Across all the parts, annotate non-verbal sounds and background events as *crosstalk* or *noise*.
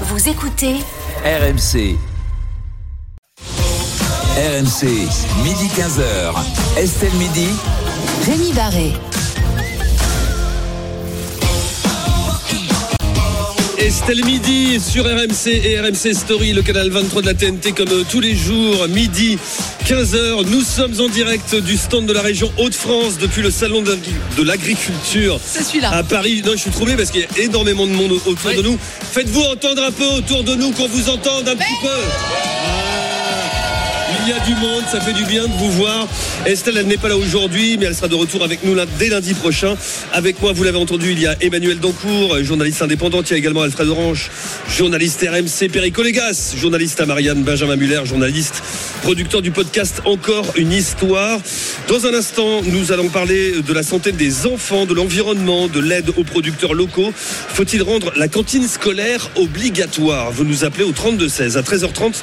Vous écoutez RMC. RMC, midi 15h. Estelle Midi. Rémi Barré. Estelle Midi sur RMC et RMC Story, le canal 23 de la TNT comme euh, tous les jours, midi 15h. Nous sommes en direct du stand de la région Hauts-de-France depuis le salon de l'agriculture C'est celui-là. à Paris. Non, je suis troublé parce qu'il y a énormément de monde au- autour Oui. de nous. Faites-vous entendre un peu autour de nous, qu'on vous entende un petit peu. Il y a du monde, ça fait du bien de vous voir. Estelle, elle n'est pas là aujourd'hui, mais elle sera de retour avec nous dès lundi prochain. Avec moi, vous l'avez entendu, il y a Emmanuel Dancourt, journaliste indépendant. Il y a également Alfred Orange, journaliste RMC, Perico Légas, journaliste à Marianne, Benjamin Muller, journaliste, producteur du podcast Encore une histoire. Dans un instant, nous allons parler de la santé des enfants, de l'environnement, de l'aide aux producteurs locaux. Faut-il rendre la cantine scolaire obligatoire? Vous nous appelez au 32-16 à 13h30.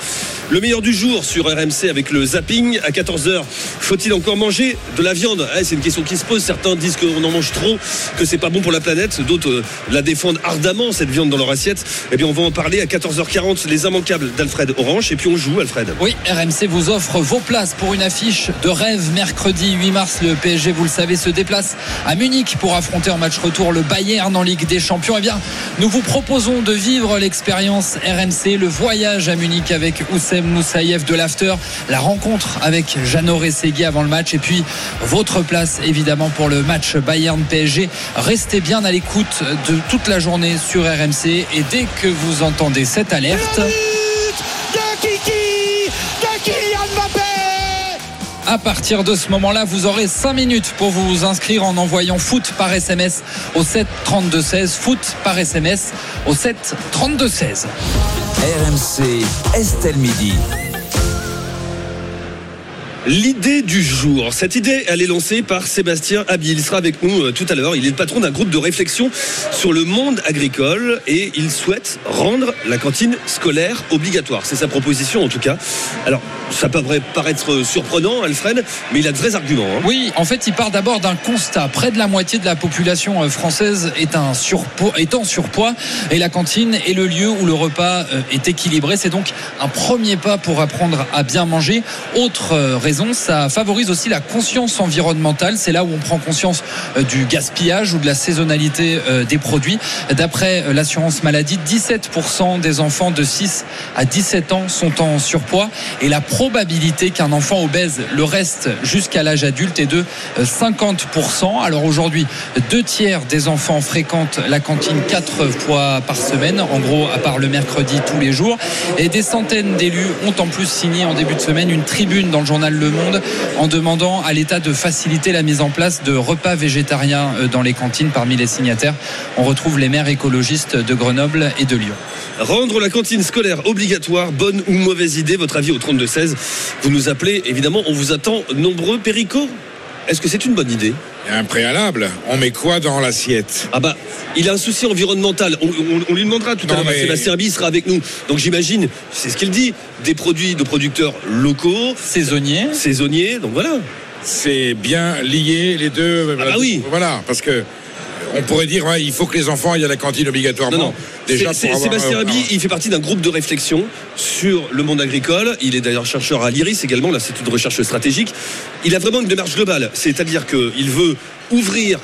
Le meilleur du jour sur RMC avec le zapping à 14h. Faut-il encore manger de la viande? Eh, C'est une question qui se pose. Certains disent qu'on en mange trop, que c'est pas bon pour la planète. D'autres euh, la défendent ardemment, cette viande dans leur assiette. Eh bien, on va en parler à 14h40. Les immanquables d'Alfred Orange. Et puis on joue, Alfred. Oui, RMC vous offre vos places pour une affiche de rêve mercredi 8 mars. Le PSG, vous le savez, se déplace à Munich pour affronter en match retour le Bayern en Ligue des Champions. Eh bien, nous vous proposons de vivre l'expérience RMC, le voyage à Munich avec Oussem Moussaïef de l'After, la rencontre avec Jeannot Rességui avant le match et puis votre place évidemment pour le match Bayern-PSG. Restez bien à l'écoute de toute la journée sur RMC et dès que vous entendez cette alerte. de Kiki, de Kylian Mbappé. À partir de ce moment-là, vous aurez 5 minutes pour vous inscrire en envoyant foot par SMS au 7 32 16. Foot par SMS au 7 32 16. RMC, Estelle Midi. L'idée du jour. Cette idée, elle est lancée par Sébastien Abi. Il sera avec nous euh, tout à l'heure. Il est le patron d'un groupe de réflexion sur le monde agricole et il souhaite rendre la cantine scolaire obligatoire. C'est sa proposition en tout cas. Alors, ça peut paraître surprenant, Alfred, mais il a de vrais arguments. hein. Oui, en fait, il part d'abord d'un constat. Près de la moitié de la population euh, française est, un est en surpoids et la cantine est le lieu où le repas euh, est équilibré. C'est donc un premier pas pour apprendre à bien manger. Autre euh, ça favorise aussi la conscience environnementale. C'est là où on prend conscience euh, du gaspillage ou de la saisonnalité euh, des produits. D'après euh, l'assurance maladie, 17% des enfants de 6 à 17 ans sont en surpoids et la probabilité qu'un enfant obèse le reste jusqu'à l'âge adulte est de euh, 50%. Alors aujourd'hui, deux tiers des enfants fréquentent la cantine quatre fois par semaine, en gros à part le mercredi tous les jours. Et des centaines d'élus ont en plus signé en début de semaine une tribune dans le journal Le Monde en demandant à l'État de faciliter la mise en place de repas végétariens euh, dans les cantines. Parmi les signataires, on retrouve les maires écologistes de Grenoble et de Lyon. Rendre la cantine scolaire obligatoire, bonne ou mauvaise idée, votre avis au 32-16. Vous nous appelez, évidemment, on vous attend nombreux, Perico. Est-ce que c'est une bonne idée? Il y a un préalable. On met quoi dans l'assiette? Ah bah, il a un souci environnemental. On, on- on lui demandera tout à l'heure. mais- Sébastien sera avec nous. Donc j'imagine, c'est ce qu'il dit, des produits de producteurs locaux, Saisonnier. saisonniers. Donc voilà. C'est bien lié les deux. Ah bah oui. Voilà, parce que on pourrait dire ouais, il faut que les enfants aillent à la cantine obligatoirement. Non, non. Déjà pour avoir, Sébastien euh, Abi, il fait partie d'un groupe de réflexion sur le monde agricole. Il est d'ailleurs chercheur à l'IRIS également, l'Institut de recherche stratégique. Il a vraiment une démarche globale. C'est-à-dire qu'il veut ouvrir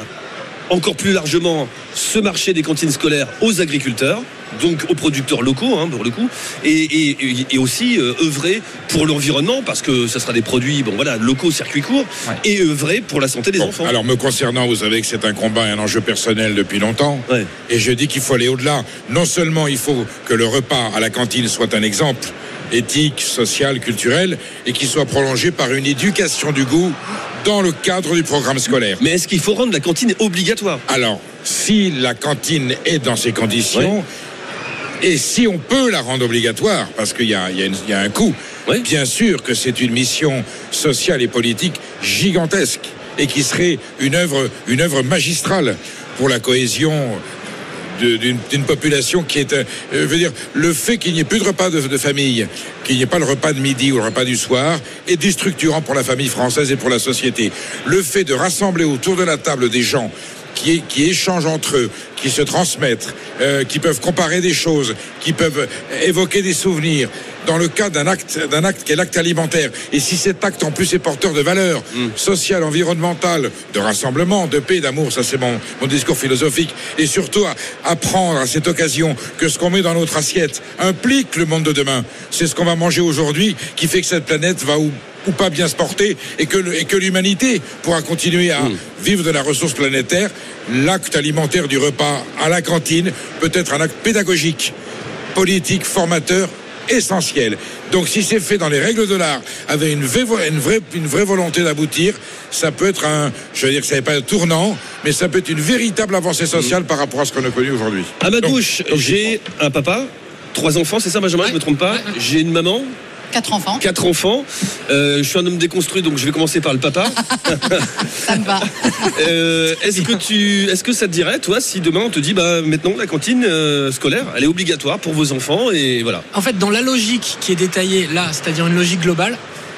encore plus largement ce marché des cantines scolaires aux agriculteurs, donc aux producteurs locaux, hein, pour le coup, et, et- et aussi euh, œuvrer pour l'environnement, parce que ce sera des produits bon, voilà, locaux, circuit court, Ouais. et œuvrer pour la santé des Bon, enfants. alors me concernant, vous savez que c'est un combat et un enjeu personnel depuis longtemps. Ouais. Et je dis qu'il faut aller au-delà. Non seulement il faut que le repas à la cantine soit un exemple éthique, social, culturel, et qu'il soit prolongé par une éducation du goût dans le cadre du programme scolaire. Mais est-ce qu'il faut rendre la cantine obligatoire? Alors, si la cantine est dans ces conditions, et si on peut la rendre obligatoire, parce qu'il y y y a un coût, Oui. bien sûr que c'est une mission sociale et politique gigantesque, et qui serait une œuvre, une œuvre magistrale pour la cohésion d'une population qui est, euh, je veux dire, le fait qu'il n'y ait plus de repas de, de famille, qu'il n'y ait pas le repas de midi ou le repas du soir, est déstructurant pour la famille française et pour la société. Le fait de rassembler autour de la table des gens qui, qui échangent entre eux, qui se transmettent, euh, qui peuvent comparer des choses, qui peuvent évoquer des souvenirs dans le cas d'un acte, d'un acte qui est l'acte alimentaire. Et si cet acte en plus est porteur de valeurs sociales, environnementales, de rassemblement, de paix, d'amour, ça c'est mon, mon discours philosophique, et surtout à- apprendre à cette occasion que ce qu'on met dans notre assiette implique le monde de demain. C'est ce qu'on va manger aujourd'hui qui fait que cette planète va ou ou pas bien se porter et que, le- et que l'humanité pourra continuer à vivre de la ressource planétaire. L'acte alimentaire du repas à la cantine peut être un acte pédagogique, politique, formateur essentiel. Donc si c'est fait dans les règles de l'art, avec une vraie, vo- une vraie, une vraie volonté d'aboutir, ça peut être un, je veux dire que ça n'est pas un tournant, mais ça peut être une véritable avancée sociale par rapport à ce qu'on a connu aujourd'hui. À ma Donc- gauche, donc, j'ai un papa, trois enfants, c'est ça Benjamin, je me trompe pas. J'ai une maman, Quatre enfants, quatre enfants. Euh, je suis un homme déconstruit, donc je vais commencer par le papa. *laughs* ça me va. *laughs* Euh, est-ce que tu, est-ce que ça te dirait, toi, si demain on te dit, bah maintenant la cantine euh, scolaire, elle est obligatoire pour vos enfants et voilà. En fait, dans la logique qui est détaillée là, c'est-à-dire une logique globale,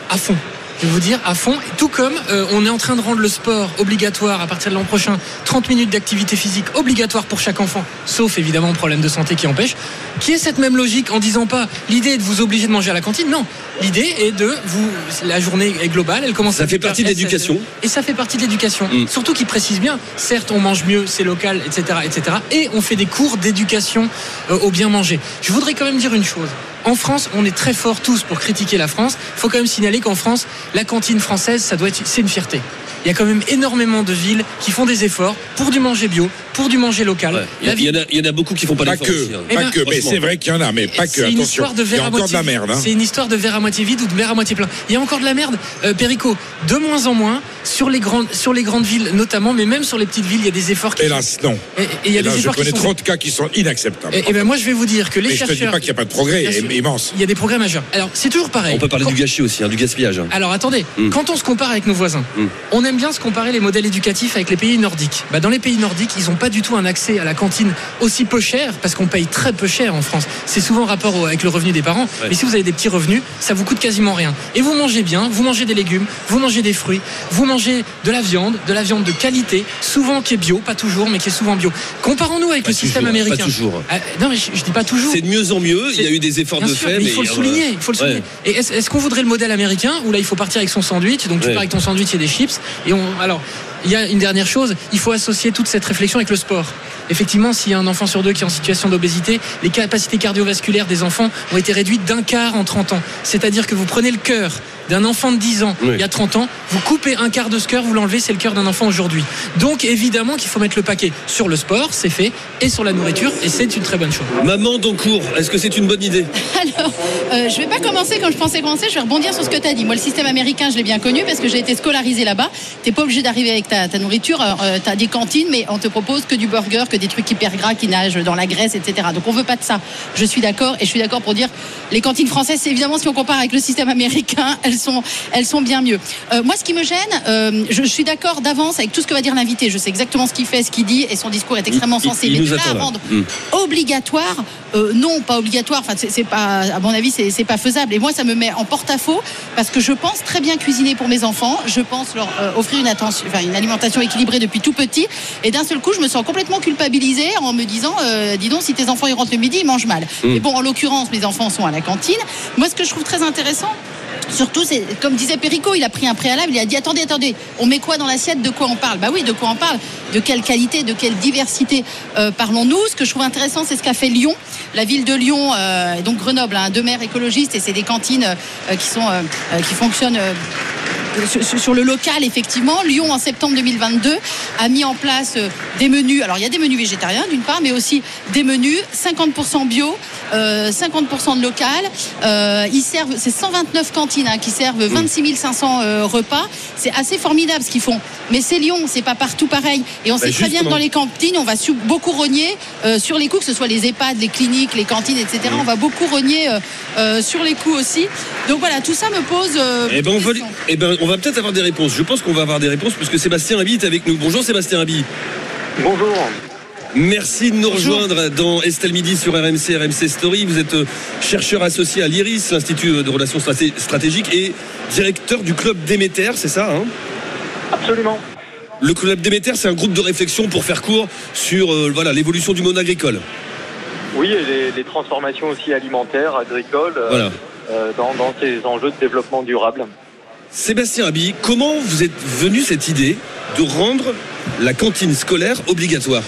à fond. Je vais vous dire, à fond. Tout comme euh, on est en train de rendre le sport obligatoire à partir de l'an prochain, 30 minutes d'activité physique obligatoire pour chaque enfant, sauf évidemment problème de santé qui empêche, qui est cette même logique en disant pas l'idée est de vous obliger de manger à la cantine, non. L'idée est de vous. La journée est globale, elle commence Ça à fait 8 partie de l'éducation. Et ça fait partie de l'éducation. Mm. Surtout qu'il précise bien, certes, on mange mieux, c'est local, etc., etc. Et on fait des cours d'éducation euh, au bien manger. Je voudrais quand même dire une chose. En France, on est très forts tous pour critiquer la France. Il faut quand même signaler qu'en France, la cantine française, ça doit être, c'est une fierté. Il y a quand même énormément de villes qui font des efforts pour du manger bio, pour du manger local. Ouais. Il y, a- il ville- y en a, il y en a beaucoup qui font pas Pas que, aussi, hein. Eh pas ben, que, mais franchement. c'est vrai qu'il y en a, mais pas que. c'est une histoire de il y verre à encore moitié de la merde. hein. C'est une histoire de verre à moitié vide ou de verre à moitié plein. Il y a encore de la merde, euh, Perico, de moins en moins sur les grandes sur les grandes villes notamment, mais même sur les petites villes, il y a des efforts qui Hélas, non. et et il y a Hélas, des je efforts qui connais sont trop de cas qui sont inacceptables. et, et ben moi je vais vous dire que les mais je te chercheurs dis pas qu'il n'y a pas de progrès, immense. il y a des progrès majeurs. Alors c'est toujours pareil. On peut parler Quand- du gâchis aussi, hein, du gaspillage. alors attendez, Mm. quand on se compare avec nos voisins, Mm. on aime bien se comparer les modèles éducatifs avec les pays nordiques. Bah, dans les pays nordiques, ils n'ont pas du tout un accès à la cantine aussi peu cher, parce qu'on paye très peu cher en France. C'est souvent en rapport avec le revenu des parents. Ouais. Mais si vous avez des petits revenus, ça vous coûte quasiment rien. Et vous mangez bien, vous mangez des légumes, vous mangez des fruits, vous mangez de la viande, de la viande de qualité, souvent qui est bio, pas toujours, mais qui est souvent bio. Comparons-nous avec Pas le système américain. Pas toujours. Ah, non mais je, je dis pas toujours. C'est de mieux en mieux. Il y a eu des efforts Bien de sûr, fait, mais il faut le souligner. Il faut le ouais. souligner. Et est-ce, est-ce qu'on voudrait le modèle américain où là il faut partir avec son sandwich, donc tu Ouais. pars avec ton sandwich et des chips. Et on, alors, il y a une dernière chose, il faut associer toute cette réflexion avec le sport. Effectivement, s'il y a un enfant sur deux qui est en situation d'obésité, les capacités cardiovasculaires des enfants ont été réduites d'un quart en 30 ans. C'est-à-dire que vous prenez le cœur d'un enfant de 10 ans Oui. il y a 30 ans, vous coupez un quart de ce cœur, vous l'enlevez, c'est le cœur d'un enfant aujourd'hui. Donc évidemment qu'il faut mettre le paquet sur le sport, c'est fait, et sur la nourriture, et c'est une très bonne chose. Maman d'encours, est-ce que c'est une bonne idée? *laughs* Alors, euh, je vais pas commencer comme je pensais commencer, je vais rebondir sur ce que tu as dit. Moi, le système américain, je l'ai bien connu parce que j'ai été scolarisé là-bas. T'es pas obligé d'arriver avec ta, ta nourriture. Euh, tu as des cantines, mais on te propose que du burger, que des trucs hyper gras qui nagent dans la graisse, etc. Donc on veut pas de ça. Je suis d'accord et je suis d'accord pour dire les cantines françaises, évidemment si on compare avec le système américain, *laughs* elles sont, elles sont bien mieux. Euh, moi, ce qui me gêne, euh, je, je suis d'accord d'avance avec tout ce que va dire l'invité. Je sais exactement ce qu'il fait, ce qu'il dit et son discours est extrêmement Il- sensé. il mais de là à rendre Mm. obligatoire, euh, non, pas obligatoire. Enfin, c'est pas, à mon avis, c'est pas faisable. Et moi, ça me met en porte-à-faux parce que je pense très bien cuisiner pour mes enfants. Je pense leur offrir une, attention, enfin, une alimentation équilibrée depuis tout petit. Et d'un seul coup, je me sens complètement culpabilisée en me disant, euh, dis donc, si tes enfants ils rentrent le midi, ils mangent mal. Et bon, en l'occurrence, mes enfants sont à la cantine. Moi, ce que je trouve très intéressant. Surtout, c'est comme disait Perico, il a pris un préalable, il a dit attendez, attendez, on met quoi dans l'assiette, de quoi on parle? Bah oui, de quoi on parle? De quelle qualité, de quelle diversité euh, parlons-nous? Ce que je trouve intéressant, c'est ce qu'a fait Lyon. La ville de Lyon, euh, et donc Grenoble, hein, deux maires écologistes, et c'est des cantines euh, qui sont qui fonctionnent. Sur- le local, effectivement, Lyon en septembre 2022 a mis en place euh, des menus. Alors il y a des menus végétariens d'une part, mais aussi des menus 50% bio, 50% de local. Euh, ils servent, c'est 129 cantines hein, qui servent 26 500 euh, repas. C'est assez formidable ce qu'ils font. Mais c'est Lyon, c'est pas partout pareil. Et on Bah, sait très bien que dans les cantines, on va beaucoup rogner euh, sur les coûts, que ce soit les EHPAD, les cliniques, les cantines, etc. On va beaucoup rogner euh, euh, sur les coûts aussi. Donc voilà, tout ça me pose. euh, Eh ben, on va, eh ben, on va peut-être avoir des réponses. Je pense qu'on va avoir des réponses puisque Sébastien Rabi est avec nous. Bonjour Sébastien Rabi. Bonjour. Merci de nous rejoindre dans Estelle Midi sur RMC, RMC Story. Vous êtes euh, chercheur associé à l'IRIS, l'Institut de relations Straté- stratégiques, et directeur du club Déméter, c'est ça hein? Absolument. Le club Déméter, c'est un groupe de réflexion pour faire court sur euh, voilà l'évolution du monde agricole. Oui, et les, les transformations aussi alimentaires, agricoles, euh, Voilà. euh, dans, dans ces enjeux de développement durable. Sébastien Abi, comment vous êtes venu cette idée de rendre la cantine scolaire obligatoire?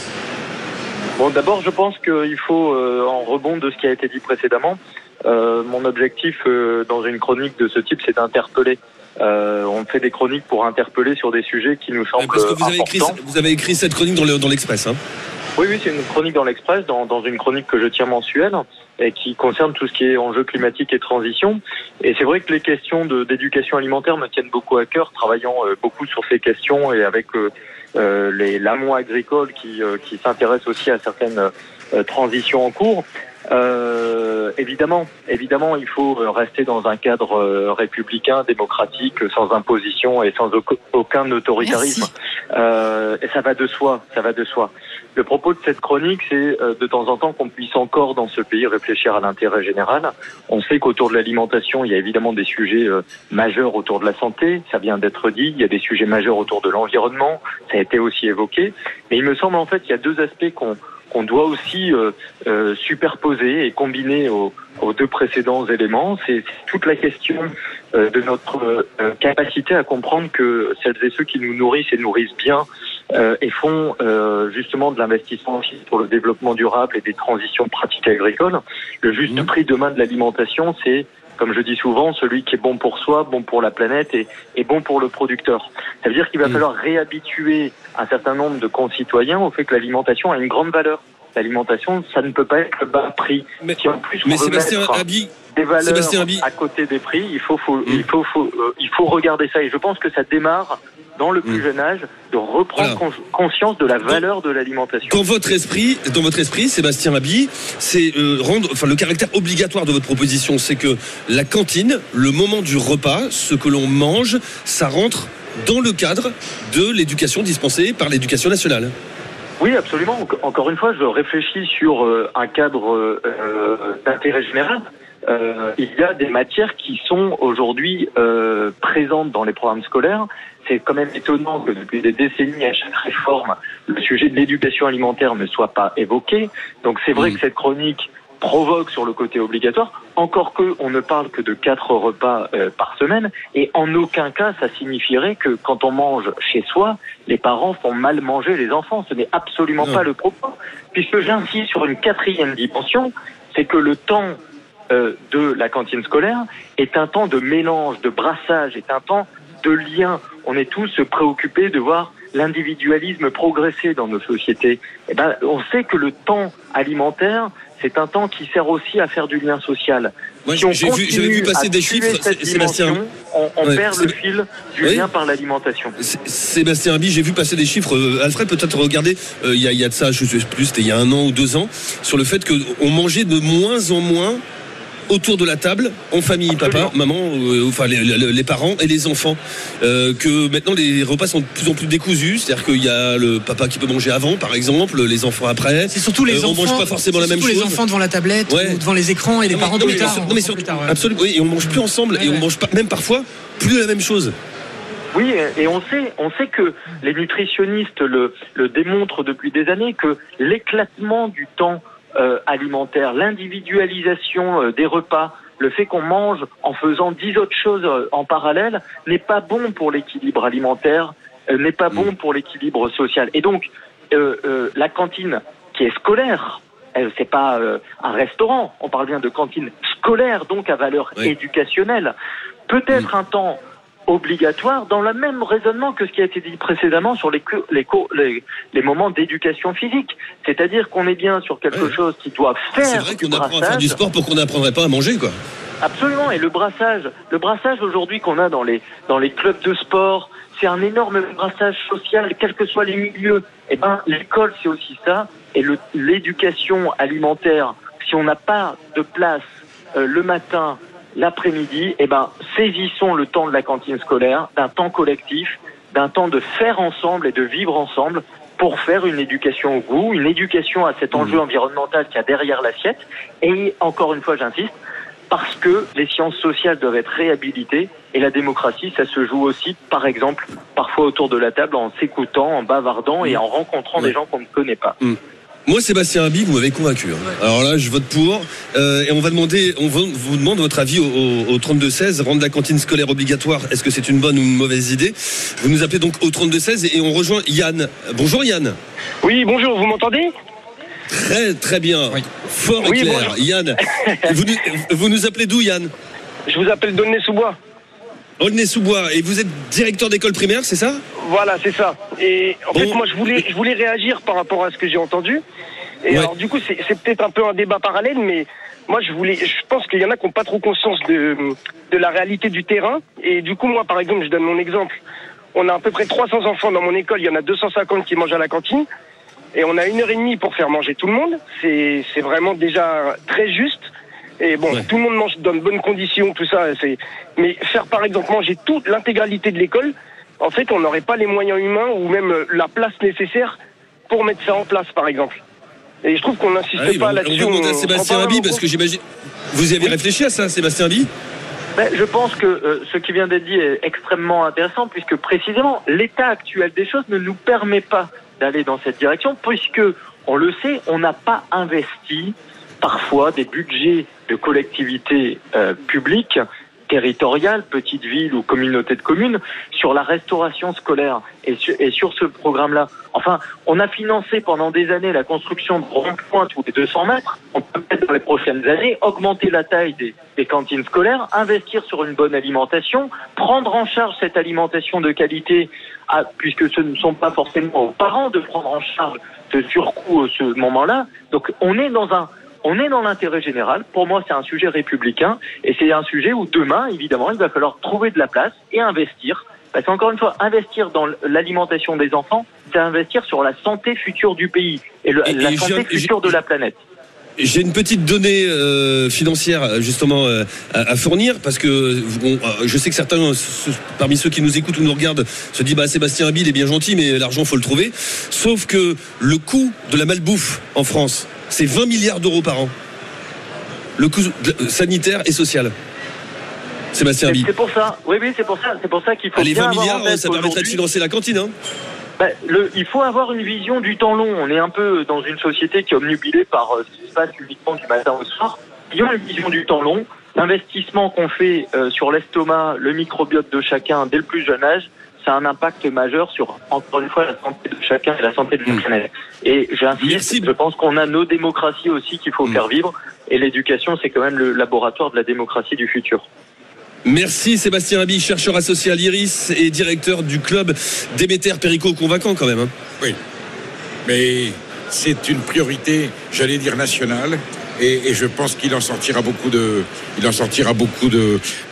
Bon, d'abord, je pense qu'il faut, euh, en rebond de ce qui a été dit précédemment, euh, mon objectif euh, dans une chronique de ce type, c'est d'interpeller. Euh, on fait des chroniques pour interpeller sur des sujets qui nous semblent Parce que vous avez, écrit, importants. vous avez écrit cette chronique dans le- dans l'Express. hein. Oui, oui, c'est une chronique dans l'Express, dans, dans une chronique que je tiens mensuelle et qui concerne tout ce qui est enjeux climatiques et transition. Et c'est vrai que les questions d'éducation alimentaire me tiennent beaucoup à cœur, travaillant euh, beaucoup sur ces questions et avec euh, les l'amont agricole qui, euh, qui s'intéresse aussi à certaines euh, transitions en cours. Euh, évidemment, évidemment, il faut euh, rester dans un cadre républicain, démocratique, sans imposition et sans auc- aucun autoritarisme. Euh, et ça va de soi, ça va de soi. Le propos de cette chronique, c'est euh, de temps en temps qu'on puisse encore dans ce pays réfléchir à l'intérêt général. On sait qu'autour de l'alimentation, il y a évidemment des sujets euh, majeurs autour de la santé, ça vient d'être dit. Il y a des sujets majeurs autour de l'environnement, ça a été aussi évoqué. Mais il me semble en fait qu'il y a deux aspects qu'on qu'on doit aussi euh, euh, superposer et combiner aux, aux deux précédents éléments. C'est toute la question euh, de notre euh, capacité à comprendre que celles et ceux qui nous nourrissent et nourrissent bien euh, et font euh, justement de l'investissement pour le développement durable et des transitions pratiques agricoles. Le juste Mhm. prix demain de l'alimentation, c'est, comme je dis souvent, celui qui est bon pour soi, bon pour la planète et, et bon pour le producteur. Ça veut dire qu'il va Mhm. falloir réhabituer un certain nombre de concitoyens au fait que l'alimentation a une grande valeur. L'alimentation, ça ne peut pas être le bas prix. Mais, Si en plus on mais veut Sébastien mettre Abi, des valeurs à côté des prix, il faut, faut- il faut, faut, euh, il faut regarder ça. Et je pense que ça démarre dans le plus Mm. jeune âge de reprendre Voilà. conscience de la valeur de l'alimentation. dans votre esprit, dans votre esprit, Sébastien Abi, c'est euh, rendre, enfin le caractère obligatoire de votre proposition, c'est que la cantine, le moment du repas, ce que l'on mange, ça rentre dans le cadre de l'éducation dispensée par l'éducation nationale. Oui, absolument. Enc- Encore une fois, je réfléchis sur euh, un cadre euh, d'intérêt général. Euh, il y a des matières qui sont aujourd'hui euh, présentes dans les programmes scolaires. C'est quand même étonnant que depuis des décennies, à chaque réforme, le sujet de l'éducation alimentaire ne soit pas évoqué. Donc c'est vrai que cette chronique provoque sur le côté obligatoire, encore que on ne parle que de quatre repas euh, par semaine, et en aucun cas ça signifierait que quand on mange chez soi, les parents font mal manger les enfants. Ce n'est absolument Non. pas le propos, puisque j'insiste sur une quatrième dimension, c'est que le temps euh, de la cantine scolaire est un temps de mélange, de brassage, est un temps de lien. On est tous préoccupés de voir l'individualisme progresser dans nos sociétés. Eh ben, on sait que le temps alimentaire, c'est un temps qui sert aussi à faire du lien social. Moi, Si on j'ai vu, passer des chiffres, Sébastien. On, on Ouais, perd le fil du Oui. lien par l'alimentation. Sébastien Abi, j'ai vu passer des chiffres. Alfred, peut-être regarder, euh, il y, a- il y a de ça, je sais plus, c'était il y a un an ou deux ans, sur le fait qu'on mangeait de moins en moins autour de la table, en famille, papa, maman, euh, enfin les, les- les parents et les enfants. Euh, que maintenant les repas sont de plus en plus décousus, c'est-à-dire qu'il y a le papa qui peut manger avant, par exemple, les enfants après. C'est surtout les Euh, on enfants. mange pas forcément la même chose. les enfants devant la tablette Ouais. ou devant les écrans et les Non, parents non, plus mais tard. non, mais sur- plus tard, ouais. absolument, oui, et on mange plus ensemble Ouais, et on mange pas, même parfois plus la même chose. Oui, et on sait, on sait que les nutritionnistes le, le démontrent depuis des années que l'éclatement du temps euh, alimentaire, l'individualisation euh, des repas, le fait qu'on mange en faisant dix autres choses euh, en parallèle n'est pas bon pour l'équilibre alimentaire, n'est pas bon pour l'équilibre social. Et donc, la cantine qui est scolaire, elle c'est pas un restaurant, on parle bien de cantine scolaire, donc à valeur Oui. éducationnelle, peut être un temps obligatoire dans le même raisonnement que ce qui a été dit précédemment sur les, les, les, les moments d'éducation physique. C'est-à-dire qu'on est bien sur quelque Ouais. chose qui doit C'est faire vrai du qu'on apprend à faire du sport pour qu'on n'apprendrait pas à manger, quoi. Absolument. Et le brassage, le brassage aujourd'hui qu'on a dans les dans les clubs de sport, c'est un énorme brassage social, quels que soient les milieux. Et ben, l'école c'est aussi ça. Et l'éducation alimentaire, si on n'a pas de place euh, le matin, l'après-midi, et ben, saisissons le temps de la cantine scolaire, d'un temps collectif, d'un temps de faire ensemble et de vivre ensemble pour faire une éducation au goût, une éducation à cet enjeu environnemental qu'il y a derrière l'assiette. Et encore une fois, j'insiste, parce que les sciences sociales doivent être réhabilitées et la démocratie, ça se joue aussi, par exemple, parfois autour de la table en s'écoutant, en bavardant et en rencontrant des gens qu'on ne connaît pas. Moi, Sébastien Habib, vous m'avez convaincu. hein. Alors là, je vote pour. Euh, et on va demander, on vous demande votre avis au, au, au 32-16. Rendre la cantine scolaire obligatoire, est-ce que c'est une bonne ou une mauvaise idée Vous nous appelez donc au 32-16 et on rejoint Yann. Bonjour Yann. Oui, bonjour, vous m'entendez? Très très bien. Fort et Oui, clair. bonjour. Yann, *laughs* vous, nous- vous nous appelez d'où Yann? Je vous appelle Donné-sous-Bois. Aulnay-sous-Bois. Et vous êtes directeur d'école primaire, c'est ça? Voilà, c'est ça. Et en fait, Bon. moi, je voulais, je voulais réagir par rapport à ce que j'ai entendu. Et Ouais. alors, du coup, c'est c'est peut-être un peu un débat parallèle, mais moi, je voulais, je pense qu'il y en a qui n'ont pas trop conscience de, de la réalité du terrain. Et du coup, moi, par exemple, je donne mon exemple. On a à peu près 300 enfants dans mon école. Il y en a 250 qui mangent à la cantine. Et on a une heure et demie pour faire manger tout le monde. C'est c'est vraiment déjà très juste. Et bon, Ouais. tout le monde mange dans de bonnes conditions, tout ça. C'est. Mais faire par exemple manger toute l'intégralité de l'école, en fait, on n'aurait pas les moyens humains ou même euh, la place nécessaire pour mettre ça en place, par exemple. Et je trouve qu'on n'insiste Ah oui, pas on là-dessus. à Sébastien parce que j'imagine. Vous y avez réfléchi à ça, Sébastien Habib? Ben, je pense que euh, ce qui vient d'être dit est extrêmement intéressant puisque précisément l'état actuel des choses ne nous permet pas d'aller dans cette direction puisque on le sait, on n'a pas investi parfois des budgets de collectivités euh, publiques territoriales, petites villes ou communautés de communes sur la restauration scolaire et sur, ce programme-là. Enfin, on a financé pendant des années la construction de ronds-points tous les 200 mètres. On peut peut-être dans les prochaines années augmenter la taille des, cantines scolaires, investir sur une bonne alimentation, prendre en charge cette alimentation de qualité, à- puisque ce ne sont pas forcément aux parents de prendre en charge ce surcoût à ce moment-là. Donc on est dans un on est dans l'intérêt général. Pour moi, c'est un sujet républicain et c'est un sujet où demain, évidemment, il va falloir trouver de la place et investir. Parce qu'encore une fois, investir dans l'alimentation des enfants, c'est investir sur la santé future du pays et, le- Et- la et santé future de la planète. J'ai une petite donnée euh, financière justement euh, à, à fournir parce que bon, euh, je sais que certains euh, parmi ceux qui nous écoutent ou nous regardent se disent bah Sébastien Habib est bien gentil mais l'argent faut le trouver. Sauf que le coût de la malbouffe en France c'est 20 milliards d'euros par an. Le coût de- sanitaire et social. Sébastien C'est pour ça. Oui, oui, c'est pour ça. C'est pour ça qu'il faut Les bien 20 avoir en milliards, ça permettrait de financer la cantine. Hein. Le, il faut avoir une vision du temps long. On est un peu dans une société qui est omnubilée par euh, ce qui se passe uniquement du matin au soir. Ayons une vision du temps long. L'investissement qu'on fait euh, sur l'estomac, le microbiote de chacun dès le plus jeune âge, ça a un impact majeur sur, encore une fois, la santé de chacun et la santé de la planète. Et j'insiste, je pense qu'on a nos démocraties aussi qu'il faut faire vivre. Et l'éducation, c'est quand même le laboratoire de la démocratie du futur. Merci Sébastien Habib, chercheur associé à l'IRIS et directeur du club Déméter Perico, convaincant quand même. hein. Oui. Mais c'est une priorité, j'allais dire nationale. Et, je pense qu'il en sortira beaucoup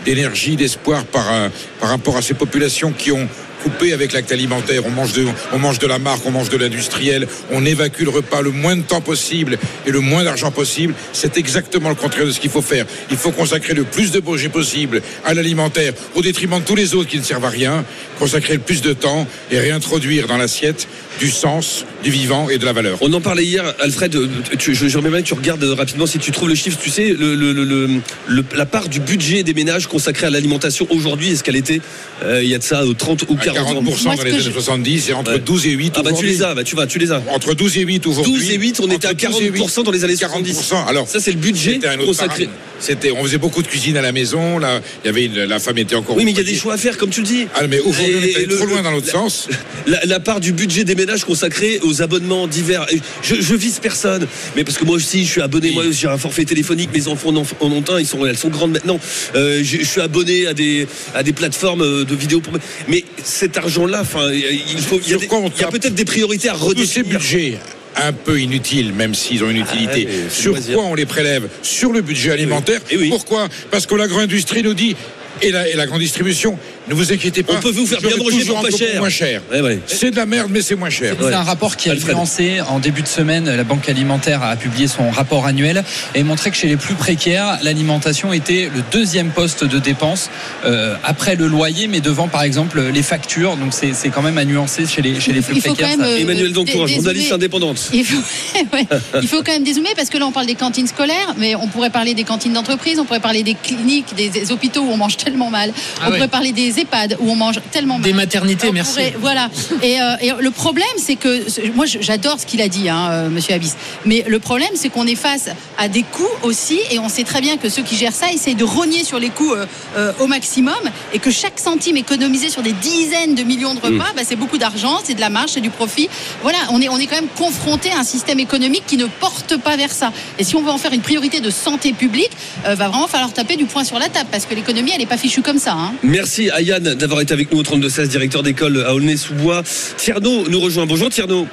d'énergie, d'espoir par euh, par rapport à ces populations qui ont coupé avec l'acte alimentaire. On mange de, on mange de la marque, on mange de l'industriel, on évacue le repas le moins de temps possible et le moins d'argent possible. C'est exactement le contraire de ce qu'il faut faire. Il faut consacrer le plus de budget possible à l'alimentaire au détriment de tous les autres qui ne servent à rien. Consacrer le plus de temps et réintroduire dans l'assiette du sens, du vivant et de la valeur. On en parlait hier, Alfred. euh, Tu, je- J'aimerais bien que tu regardes euh, rapidement si tu trouves le chiffre. Tu sais, le, le- le- la part du budget des ménages consacré à l'alimentation aujourd'hui, est-ce qu'elle était euh, il y a de ça euh, 30 ou 40 40% ans dans les années 70 et entre Ouais. 12 et 8 Ah bah tu les as, bah tu vas, tu les as. Entre 12 et 8 aujourd'hui. 12 et 8, on était à Entre 12 et 8, 40% dans les années 70. 40%. Alors, ça c'est le budget consacré. C'était, on faisait beaucoup de cuisine à la maison. Là, il y avait une- la femme était encore. Oui, mais il y a des choix à faire, comme tu le dis. Ah, mais aujourd'hui, on est trop loin dans l'autre la- sens. La, la part du budget des ménages consacré aux abonnements divers. Et Je, je vise personne, mais parce que moi aussi, je suis abonné. Moi, j'ai un forfait téléphonique. Mes enfants en ont, en ont un. Ils sont, elles sont grandes maintenant. Euh, je, je suis abonné à des à des plateformes euh, de vidéos. Pour... Mais cet argent-là, enfin, il faut. Il y a, des- il y a tape peut-être des priorités à redéfinir. budgets un peu inutiles, même s'ils ont une utilité. Ah ouais, Sur quoi on les prélève? Sur le budget alimentaire. Eh oui. Pourquoi? Parce que l'agro-industrie nous dit, et la, et la grande distribution, Ne vous inquiétez pas. On peut vous faire bien manger pour un pas cher. moins cher. Ouais, ouais. C'est de la merde, mais c'est moins cher. C'est un rapport qui a été lancé en début de semaine. La Banque alimentaire a publié son rapport annuel et montré que chez les plus précaires, l'alimentation était le deuxième poste de dépense euh, après le loyer, mais devant par exemple les factures. Donc c'est c'est quand même à nuancer chez les, chez les plus précaires. même, euh, Emmanuel Doncourt, journaliste indépendante. Il faut, *laughs* ouais, il faut quand même dézoomer parce que là on parle des cantines scolaires, mais on pourrait parler des cantines d'entreprise, on pourrait parler des cliniques, des, des hôpitaux où on mange tellement mal, Ah on ouais. pourrait parler des EHPAD où on mange tellement mal. Des maternités, On merci. pourrait- voilà. Et, euh, et le problème, c'est que moi, j'adore ce qu'il a dit, hein, euh, Monsieur Abyss. Mais le problème, c'est qu'on est face à des coûts aussi, et on sait très bien que ceux qui gèrent ça essayent de rogner sur les coûts euh, euh, au maximum, et que chaque centime économisé sur des dizaines de millions de repas, bah, c'est beaucoup d'argent, c'est de la marge, c'est du profit. Voilà, on est, on est quand même confronté à un système économique qui ne porte pas vers ça. Et si on veut en faire une priorité de santé publique, euh, va vraiment falloir taper du poing sur la table, parce que l'économie, elle n'est pas fichue comme ça. hein. Merci à Yann d'avoir été avec nous au 32-16, directeur d'école à Aulnay-sous-Bois. Tierno nous rejoint. Bonjour Tierno.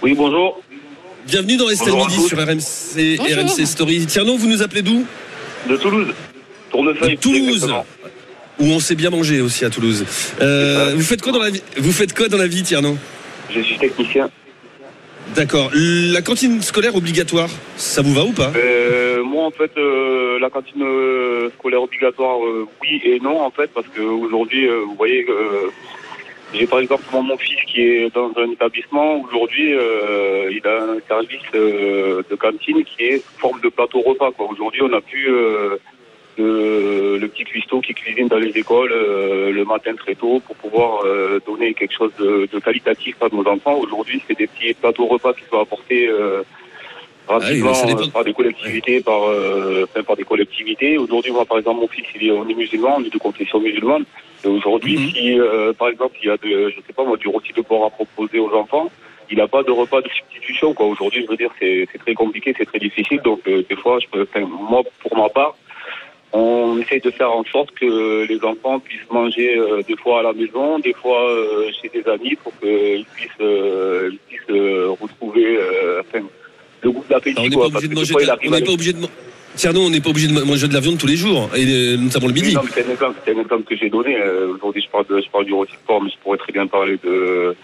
Oui, bonjour. Bienvenue dans Estelle Bonjour Midi sur RMC, Bonjour. RMC Story. Tierno, vous nous appelez d'où? De Toulouse. Tournefeuille. De Toulouse. exactement. Où on s'est bien mangé aussi à Toulouse. Euh, vous faites quoi dans la vie? Vous faites quoi dans la vie, Tierno Je suis technicien. D'accord. La cantine scolaire obligatoire, ça vous va ou pas? Euh, moi, en fait, euh, la cantine euh, scolaire obligatoire, euh, oui et non, en fait, parce qu'aujourd'hui, vous voyez, j'ai par exemple mon, mon fils qui est dans un établissement. Aujourd'hui, il a un service de cantine qui est forme de plateau repas. Aujourd'hui, on plus euh, le, le petit cuistot qui cuisine dans les écoles euh, le matin très tôt pour pouvoir euh, donner quelque chose de, de qualitatif à nos enfants. Aujourd'hui, c'est des petits plateaux repas qui sont apportés euh, rapidement Ah oui, euh, par des collectivités, par, enfin, par des collectivités. Aujourd'hui, moi, par exemple, mon fils, il est, on est musulman, on est de confession musulmane. Et aujourd'hui, Mhm. si, par exemple, il y a de, je sais pas moi, du rôti de porc à proposer aux enfants, il n'a pas de repas de substitution, quoi. Aujourd'hui, je veux dire, c'est très compliqué, c'est très difficile. Donc, des fois, je peux, enfin, moi, pour ma part, on essaye de faire en sorte que les enfants puissent manger euh, des fois à la maison, des fois euh, chez des amis pour qu'ils puissent, euh, ils puissent euh, retrouver euh, enfin, le goût de l'appétit. On n'est pas obligé de manger de la- arrive on n'est pas obligé de ma- Tierno, on n'est pas obligé de manger de la viande tous les jours, et euh, notamment le Oui, midi. c'est un exemple, c'est un exemple que j'ai donné. Aujourd'hui, je parle, de, je parle du rôti de porc, mais je pourrais très bien parler de,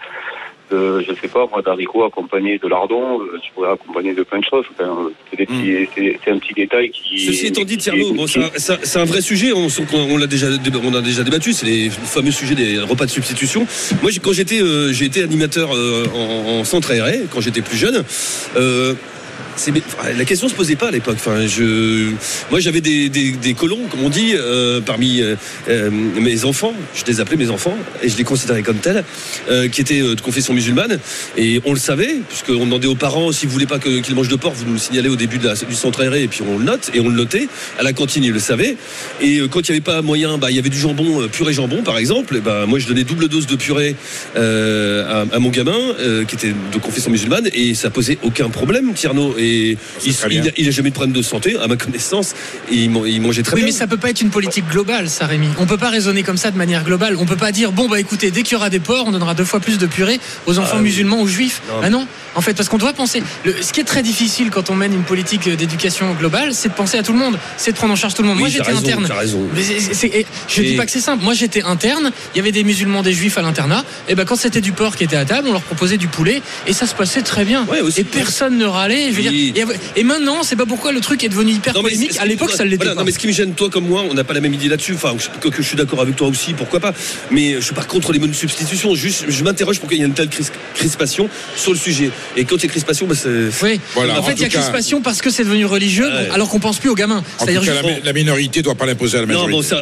de je sais pas, moi, d'haricots accompagnés de lardons. euh, Je pourrais accompagner de plein de choses. Enfin, euh, c'est petits- c'est- un petit détail qui. Hmm. Ceci étant dit, Tierno, bon, c'est un- vrai sujet. On, on l'a déjà, on a déjà débattu. C'est les fameux sujets des repas de substitution. Moi, quand j'étais, euh, j'ai été animateur euh, en, en centre aéré quand j'étais plus jeune. Euh, la question se posait pas à l'époque. Moi, j'avais des, colons, comme on dit, euh, parmi euh, euh, mes enfants. Je les appelais mes enfants et je les considérais comme tels, qui étaient de confession musulmane. Et on le savait, puisqu'on demandait aux parents si vous voulez pas qu'ils mangent de porc, vous nous le signalez au début du centre aéré et puis on le note et on le notait. À la cantine, ils le savaient. Et quand il n'y avait pas moyen, bah, il y avait du jambon, purée jambon par exemple. Bah, moi, je donnais double dose de purée à, mon gamin qui était de confession musulmane et ça posait aucun problème, Tierno. Il, il, a, il a jamais eu de problème de santé, à ma connaissance. Et il, man- il mangeait très Oui, bien. mais ça peut pas être une politique globale, ça, Rémi. On peut pas raisonner comme ça de manière globale. On peut pas dire bon bah écoutez, dès qu'il y aura des porcs, on donnera deux fois plus de purée aux enfants Ah, oui. musulmans ou juifs. Non. Ah non, en fait, parce qu'on doit penser. Le- ce qui est très difficile quand on mène une politique d'éducation globale, c'est de penser à tout le monde, c'est de prendre en charge tout le monde. Oui, Moi, j'étais interne. Mais c'est- c'est- et je Et- dis pas que c'est simple. Moi, j'étais interne. Il y avait des musulmans, des juifs à l'internat. Et ben quand c'était du porc qui était à table, on leur proposait du poulet et ça se passait très bien. Ouais, aussi. et personne ne râlait. Je veux Oui. et, et maintenant, c'est pas pourquoi le truc est devenu hyper Non, mais polémique. ce- À l'époque, ça l'était voilà, pas. Non, mais ce qui me gêne, toi comme moi, on n'a pas la même idée là-dessus. Enfin, que, que je suis d'accord avec toi aussi, pourquoi pas. Mais je suis pas contre les menus de substitution. Juste, je m'interroge pourquoi il y a une telle cris- crispation sur le sujet. Et quand il y a crispation, bah, c'est. Oui. Voilà, en en fait, il y a cas- crispation parce que c'est devenu religieux, Ouais. alors qu'on pense plus aux gamins. C'est-à-dire cas, la, juste- la minorité ne doit pas l'imposer à la Non, majorité. bon, ça,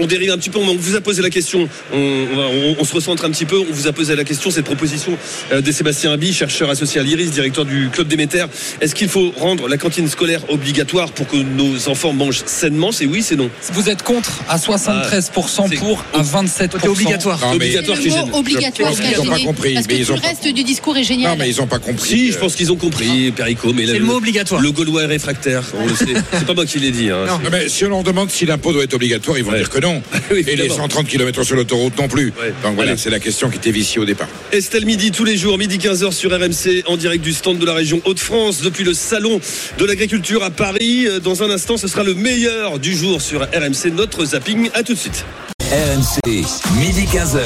on, dérive un petit peu. On vous a posé la question. On, on va- on- on se recentre un petit peu. On vous a posé la question. Cette proposition euh, de Sébastien Abi, chercheur associé à l'IRIS, directeur du club Déméter. Est-ce qu'il faut rendre la cantine scolaire obligatoire pour que nos enfants mangent sainement? C'est oui, c'est non. Vous êtes contre à 73% c'est- pour, à 27%. Côté obligatoire. Non, mais- obligatoire C'est le gêne. mot obligatoire Je pense qui a qu'ils ont pas compris, Parce que mais ils tout ont le pas- reste du discours est génial. Non, mais ils n'ont pas compris. Si, je pense qu'ils ont compris, Perico, mais C'est le mot obligatoire. Le Gaulois est réfractaire, on le sait. *laughs* C'est pas moi qui l'ai dit. hein. Non. Non, mais si on leur demande si l'impôt doit être obligatoire, ils vont Ouais. dire que non. *laughs* Oui, Et les évidemment. 130 km sur l'autoroute non plus. Ouais. Donc voilà, c'est la question qui était viciée au départ. Estelle Midi tous les jours, midi 15h sur RMC, en direct du stand de la région Hauts-de-France, depuis le salon de l'agriculture à Paris. Euh, Dans un instant, ce sera le meilleur du jour sur RMC, notre zapping. À tout de suite. RMC, midi 15h.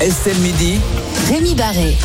Estelle Midi. Rémi Barré.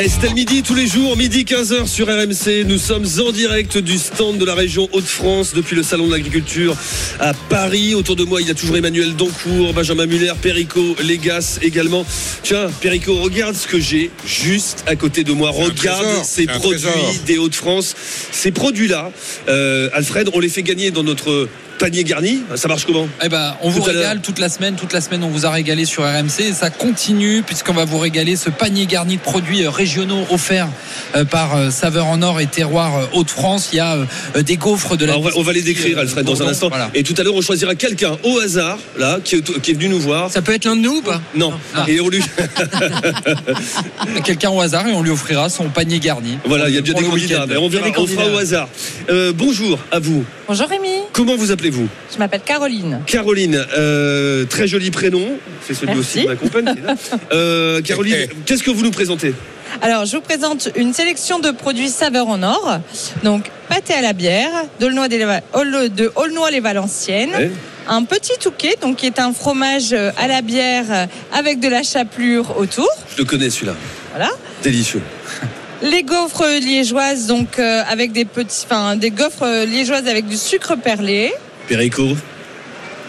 Estelle Midi tous les jours, midi 15h sur RMC. Nous sommes en direct du stand de la région Hauts-de-France depuis le Salon de l'Agriculture à Paris. Autour de moi, il y a toujours Emmanuel Doncourt, Benjamin Muller, Perico, Légas également. Tiens, Perico, regarde ce que j'ai juste à côté de moi. Regarde trésor, ces produits des Hauts-de-France. Ces produits-là, euh, Alfred, on les fait gagner dans notre panier garni. Ça marche comment Eh ben, on vous Tout régale toute la semaine. Toute la semaine, on vous a régalé sur RMC et ça continue puisqu'on va vous régaler ce panier garni de produits euh, régionaux offerts euh, par euh, Saveur en Or et Terroir Hauts-de-France. Il y a des gaufres de la. On, va, on va les décrire, Alfred, dans un instant. Voilà. Et tout à l'heure, on choisira quelqu'un au hasard, là, qui est, qui est venu nous voir. Ça peut être l'un de nous ou pas Non. Ah. Et on lui. *laughs* Quelqu'un au hasard et on lui offrira son panier garni. Voilà, il y a Pour des candidats. on verra, on fera candidats. au hasard. Euh, bonjour à vous. Bonjour Rémi, Comment vous appelez-vous? Je m'appelle Caroline. Caroline, euh, très joli prénom. C'est celui Merci. aussi de ma compagne. *laughs* Euh, Caroline, qu'est-ce que vous nous présentez? Alors, je vous présente une sélection de produits saveurs en or. Donc, pâté à la bière, de Aulnoy-les-Valenciennes. Ouais. Un petit touquet, donc qui est un fromage à la bière euh, avec de la chapelure autour. Je le connais celui-là. Voilà. Délicieux. *laughs* Les gaufres liégeoises, donc euh, avec des petits, enfin des gaufres liégeoises avec du sucre perlé. Perico.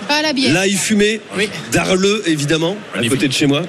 Pas à la bière. L'ail fumé d'Arleux, évidemment, à côté de chez moi.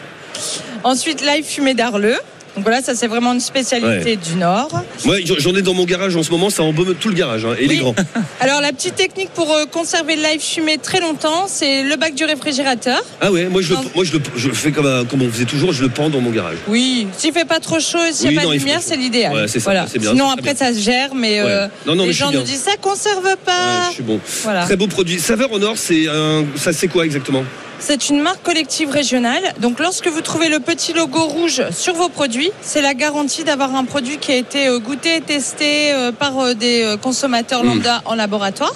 Ensuite, l'ail fumé d'Arleux. Donc voilà, ça c'est vraiment une spécialité Ouais. du Nord. Moi, j'en ai dans mon garage en ce moment, ça embaume tout le garage. hein, et les grands. *laughs* Alors la petite technique pour euh, conserver le live fumé très longtemps, c'est le bac du réfrigérateur. Ah ouais, moi je, le, Non. moi, je, le, je le fais comme, un- comme on faisait toujours, je le pends dans mon garage. Oui, s'il fait pas trop chaud et s'il Oui, n'y a pas de lumière, c'est l'idéal. Ouais, c'est ça, voilà. c'est bien, Sinon après ça se gère, mais euh. Non, non, les gens nous disent ça conserve pas. Je suis bon. Voilà. Très beau produit. Saveur au Nord, c'est un, ça c'est quoi exactement? C'est une marque collective régionale. Donc lorsque vous trouvez le petit logo rouge sur vos produits, c'est la garantie d'avoir un produit qui a été euh, goûté et testé euh, par euh, des consommateurs Mm. lambda en laboratoire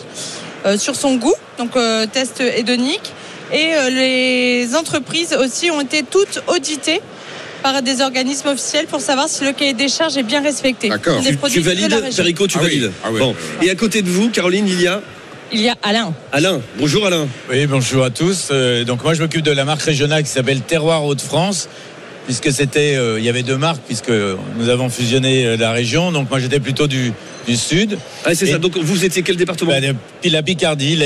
euh, sur son goût, donc euh, test hédonique. Et euh, les entreprises aussi ont été toutes auditées par des organismes officiels pour savoir si le cahier des charges est bien respecté. D'accord. Tu, valides. Perico, tu Ah oui. valides. Ah. Bon. Et à côté de vous, Caroline, il y a Il y a Alain. Alain. Bonjour Alain. Oui, bonjour à tous. Euh, donc moi, je m'occupe de la marque régionale qui s'appelle Terroir Hauts-de-France, puisque c'était, euh, il y avait deux marques, puisque nous avons fusionné euh, la région. Donc moi, j'étais plutôt du, du sud, Ah, c'est ça. Donc vous étiez quel département Bah, de- puis la Picardie,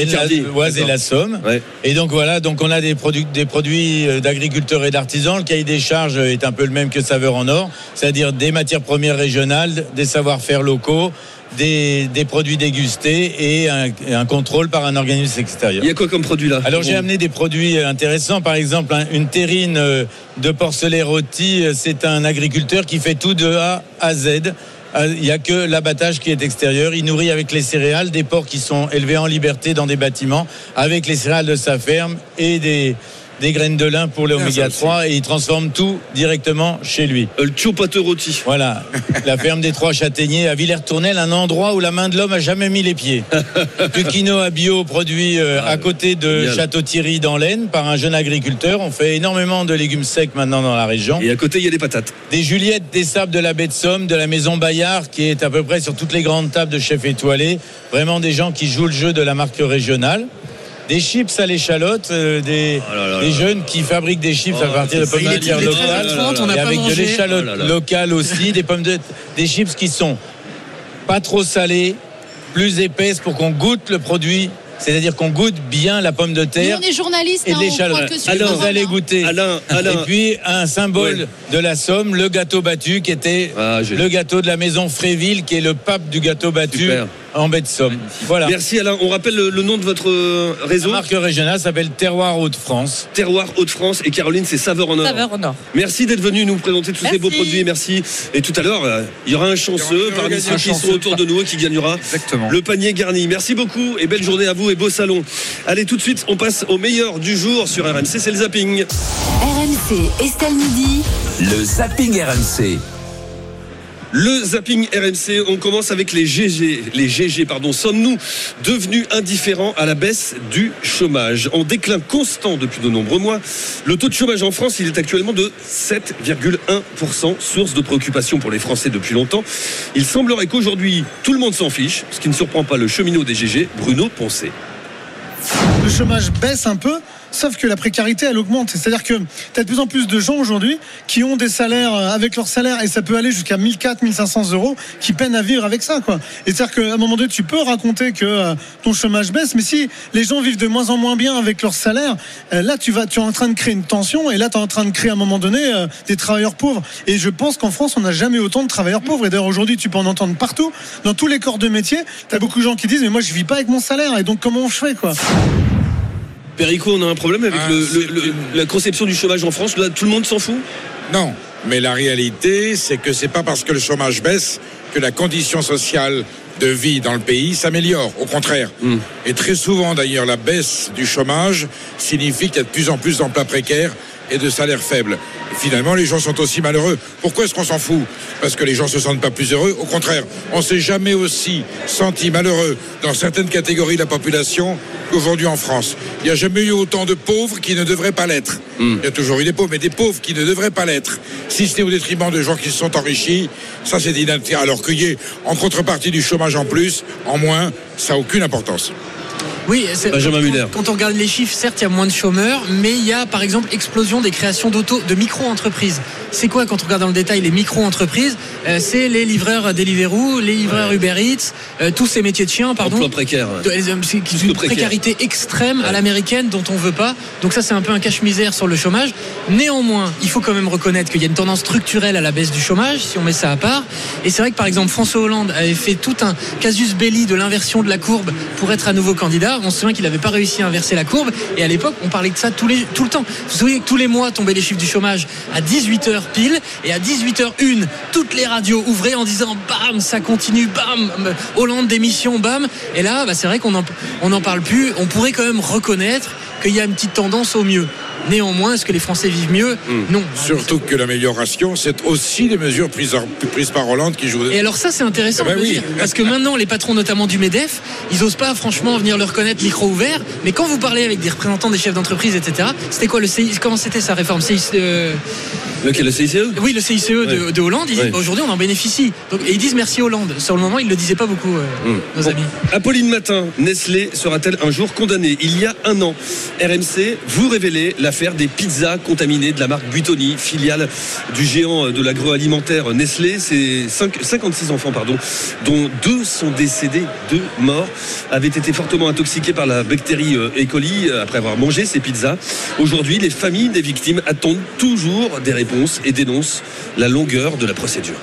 l'Oise et la Somme. Ouais. Et donc voilà, donc on a des produits, des produits d'agriculteurs et d'artisans. Le cahier des charges est un peu le même que Saveur en Or, c'est-à-dire des matières premières régionales, des savoir-faire locaux, des, des produits dégustés et un, et un contrôle par un organisme extérieur. Il y a quoi comme produit là? Alors j'ai amené des produits intéressants, par exemple un- une terrine euh, de porcelet rôti, euh, c'est un agriculteur qui fait tout de A à Z. Euh, Il n'y a que l'abattage qui est extérieur. Il nourrit avec les céréales des porcs qui sont élevés en liberté dans des bâtiments, avec les céréales de sa ferme et des, des graines de lin pour l'oméga 3 et il transforme tout directement chez lui. Euh, le Tio rôti. Voilà, *laughs* la ferme des Trois Châtaigniers à Villers-Tournel, un endroit où la main de l'homme a jamais mis les pieds. *laughs* Du quinoa bio produit euh, à côté de. Château-Thierry dans l'Aisne par un jeune agriculteur. On fait énormément de légumes secs maintenant dans la région. Et à côté, il y a des patates. Des Juliettes, des sables de la baie de Somme, de la maison Bayard, qui est à peu près sur toutes les grandes tables de chefs étoilés. Vraiment des gens qui jouent le jeu de la marque régionale. Des chips à l'échalote, euh, des, Oh là là des là. jeunes qui fabriquent des chips Oh, à partir de pommes de terre locales. et avec de l'échalote Oh locale aussi, des pommes de des chips qui sont pas trop salées, plus épaisses pour qu'on goûte le produit, c'est-à-dire qu'on goûte bien la pomme de terre on est journalistes, et hein, de on Alors, vous allez hein. goûter. Alain, Alain. Et puis un symbole Ouais. de la Somme, le gâteau battu, qui était Ah, le gâteau de la maison Fréville, qui est le pape du gâteau battu Super. En baie de Somme. Voilà. Merci Alain. On rappelle le, le nom de votre euh, La réseau marque régionale s'appelle Terroir Hauts-de-France. Terroir Hauts-de-France et Caroline, c'est Saveur en Or. Saveur en or. Merci d'être venu nous présenter tous ces beaux produits. Merci. Et tout à l'heure, euh, il y aura un chanceux aura parmi ceux qui sont autour de nous et qui gagnera Exactement. le panier garni. Merci beaucoup et belle journée à vous et beau salon. Allez, tout de suite, on passe au meilleur du jour sur RMC, c'est le zapping. RMC Estelle Midi. Le zapping RMC. Le zapping RMC, on commence avec les GG. Les GG, pardon. Sommes-nous devenus indifférents à la baisse du chômage? En déclin constant depuis de nombreux mois, le taux de chômage en France, est actuellement de 7,1%, source de préoccupation pour les Français depuis longtemps. Il semblerait qu'aujourd'hui, tout le monde s'en fiche, ce qui ne surprend pas le cheminot des GG, Bruno Poncé. le chômage baisse un peu, sauf que la précarité, elle augmente. C'est-à-dire que tu as de plus en plus de gens aujourd'hui qui ont des salaires euh, avec leur salaire, et ça peut aller jusqu'à 1400, 1500 euros, qui peinent à vivre avec ça. Quoi. Et c'est-à-dire qu'à un moment donné, tu peux raconter que euh, ton chômage baisse, mais si les gens vivent de moins en moins bien avec leur salaire, euh, là, tu, vas, tu es en train de créer une tension, et là, tu es en train de créer à un moment donné des travailleurs pauvres. Et je pense qu'en France, on n'a jamais autant de travailleurs pauvres. Et d'ailleurs, aujourd'hui, tu peux en entendre partout, dans tous les corps de métier. Tu beaucoup de gens qui disent, mais moi, je vis pas avec mon salaire, et donc comment je fais quoi? Perico, on a un problème avec Ah, le- c'est le- le- la conception du chômage en France. Là, tout le monde s'en fout? Non, mais la réalité, c'est que c'est pas parce que le chômage baisse que la condition sociale de vie dans le pays s'améliore. Au contraire. Et très souvent, d'ailleurs, la baisse du chômage signifie qu'il y a de plus en plus d'emplois précaires et de salaires faibles. Finalement, les gens sont aussi malheureux. Pourquoi est-ce qu'on s'en fout? Parce que les gens se sentent pas plus heureux. Au contraire, on s'est jamais aussi senti malheureux dans certaines catégories de la population qu'aujourd'hui en France. Il n'y a jamais eu autant de pauvres qui ne devraient pas l'être. Il y a toujours eu des pauvres, mais des pauvres qui ne devraient pas l'être. Si ce n'est au détriment de gens qui se sont enrichis, ça c'est inacceptable. Alors qu'il y ait en contrepartie du chômage en plus, en moins, ça n'a aucune importance. Oui, c'est- Benjamin Muller. quand on regarde les chiffres, certes, il y a moins de chômeurs, mais il y a par exemple explosion des créations d'auto, de micro-entreprises. C'est quoi quand on regarde dans le détail les micro-entreprises? Euh, C'est les livreurs Deliveroo, les livreurs Uber Eats, euh, tous ces métiers de chiens, pardon. Emploi précaire. ouais. De- c'est une précaire. précarité extrême à l'américaine dont on veut pas. Donc ça c'est un peu un cache-misère sur le chômage. Néanmoins, il faut quand même reconnaître qu'il y a une tendance structurelle à la baisse du chômage si on met ça à part. Et c'est vrai que par exemple François Hollande avait fait tout un casus belli de l'inversion de la courbe pour être à nouveau candidat. On se souvient qu'il n'avait pas réussi à inverser la courbe et à l'époque on parlait de ça tout le temps. Vous vous souvenez que tous les mois tombaient les chiffres du chômage à 18h pile et à 18h01 toutes les radios ouvraient en disant bam ça continue bam Hollande démission bam et là bah, c'est vrai qu'on en, on n'en parle plus. On pourrait quand même reconnaître qu'il y a une petite tendance au mieux. Néanmoins, est-ce que les Français vivent mieux Non. Surtout que l'amélioration, c'est aussi des mesures prises, par Hollande qui jouent. Et alors ça c'est intéressant Eh ben de oui. dire, parce que maintenant les patrons notamment du MEDEF, ils osent pas franchement venir le reconnaître micro ouvert, mais quand vous parlez avec des représentants des chefs d'entreprise, etc., c'était quoi le CICE Comment c'était sa réforme euh, Lequel, le CICE Oui, le CICE de, Ouais. de Hollande, Ouais. aujourd'hui on en bénéficie. Donc, et ils disent merci Hollande. Sur le moment, ils le disaient pas beaucoup, euh, Hum. nos amis. Apolline Matin, Nestlé sera-t-elle un jour condamnée Il y a un an, RMC vous révélait l'affaire des pizzas contaminées de la marque Buitoni, filiale du géant de l'agroalimentaire Nestlé. C'est cinq- 56 enfants, pardon, dont deux sont décédés, deux morts, avaient été fortement intoxiqués par la bactérie euh, E. coli euh, après avoir mangé ces pizzas. Aujourd'hui, les familles des victimes attendent toujours des réponses et dénoncent la longueur de la procédure.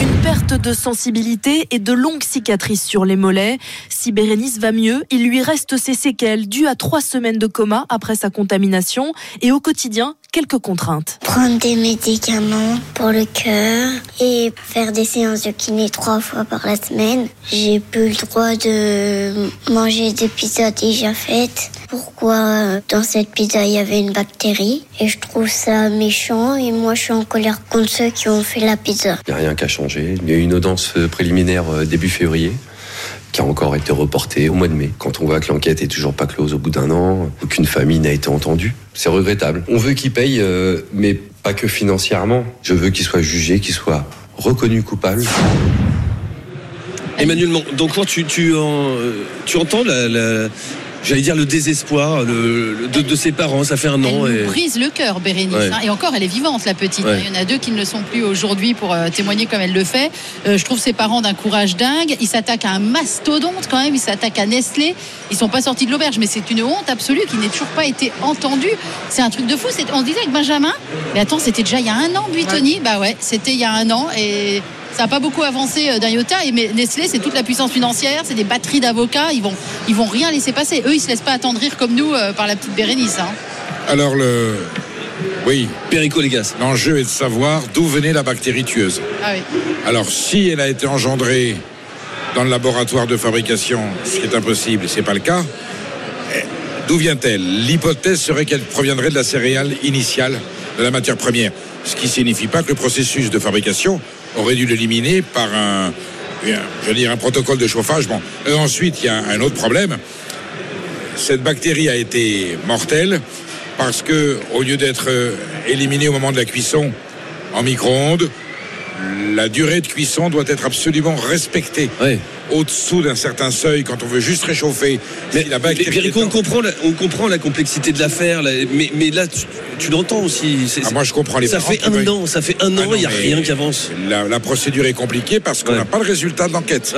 Une perte de sensibilité et de longues cicatrices sur les mollets. Si Bérénice va mieux, il lui reste ses séquelles dues à trois semaines de coma après sa contamination et au quotidien, quelques contraintes. Prendre des médicaments pour le cœur et faire des séances de kiné trois fois par la semaine. J'ai plus le droit de manger des pizzas déjà faites. Pourquoi dans cette pizza il y avait une bactérie? Et je trouve ça méchant et moi je suis en colère contre ceux qui ont fait la pizza. Il n'y a rien qu'à changer. Il y a eu une audience préliminaire euh, début février qui a encore été reportée au mois de mai. Quand on voit que l'enquête est toujours pas close au bout d'un an, aucune famille n'a été entendue, c'est regrettable. On veut qu'il paye, euh, mais pas que financièrement. Je veux qu'il soit jugé, qu'il soit reconnu coupable. Emmanuel Dancourt, tu, tu, euh, tu entends la- j'allais dire le désespoir le- le- de, de ses parents, ça fait un an. Elle et- brise le cœur, Bérénice. Ouais. hein. Et encore, elle est vivante, la petite. Ouais. Il y en a deux qui ne le sont plus aujourd'hui pour euh, témoigner comme elle le fait. Euh, je trouve ses parents d'un courage dingue. Ils s'attaquent à un mastodonte quand même. Ils s'attaquent à Nestlé. Ils sont pas sortis de l'auberge, mais c'est une honte absolue qui n'ait toujours pas été entendue. C'est un truc de fou. On se disait avec Benjamin, mais attends, c'était déjà il y a un an, Buitoni. Bah ouais, c'était il y a un an. Et ça n'a pas beaucoup avancé euh, d'un iota. Et mais Nestlé, c'est toute la puissance financière, c'est des batteries d'avocats. Ils vont, ils vont rien laisser passer. Eux, ils se laissent pas attendrir comme nous euh, par la petite Bérénice. hein. Alors le. Oui. Perico Légas. L'enjeu est de savoir d'où venait la bactérie tueuse. Ah oui. Alors, si elle a été engendrée dans le laboratoire de fabrication, ce qui est impossible, c'est pas le cas, eh, d'où vient-elle? L'hypothèse serait qu'elle proviendrait de la céréale initiale, de la matière première. Ce qui signifie pas que le processus de fabrication aurait dû l'éliminer par un, je veux dire, un protocole de chauffage. Et ensuite, il y a un autre problème. Cette bactérie a été mortelle parce que, au lieu d'être euh, éliminée au moment de la cuisson en micro-ondes, la durée de cuisson doit être absolument respectée. Au-dessous d'un certain seuil, quand on veut juste réchauffer, Mais, si la bactérie mais on comprend, la, on comprend la complexité de l'affaire, mais, mais là, tu, tu l'entends aussi. Ah, moi, je comprends les Ça fait un an, ça fait un Ah an, il n'y a rien qui avance. La, la procédure est compliquée parce qu'on Ouais. n'a pas le résultat de l'enquête.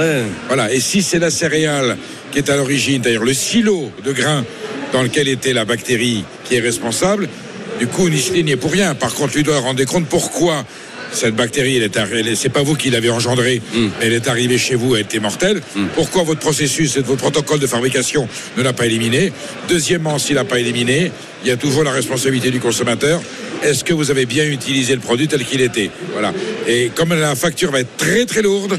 Voilà. Et si c'est la céréale qui est à l'origine, d'ailleurs le silo de grains dans lequel était la bactérie qui est responsable, du coup, Nishlin n'y est pour rien. Par contre, lui doit rendre compte pourquoi cette bactérie, elle est, arri- c'est pas vous qui l'avez engendrée, mais elle est arrivée chez vous, elle était mortelle. Pourquoi votre processus et votre protocole de fabrication ne l'a pas éliminé Deuxièmement, s'il n'a pas éliminé, il y a toujours la responsabilité du consommateur. Est-ce que vous avez bien utilisé le produit tel qu'il était? Voilà. Et comme la facture va être très très lourde,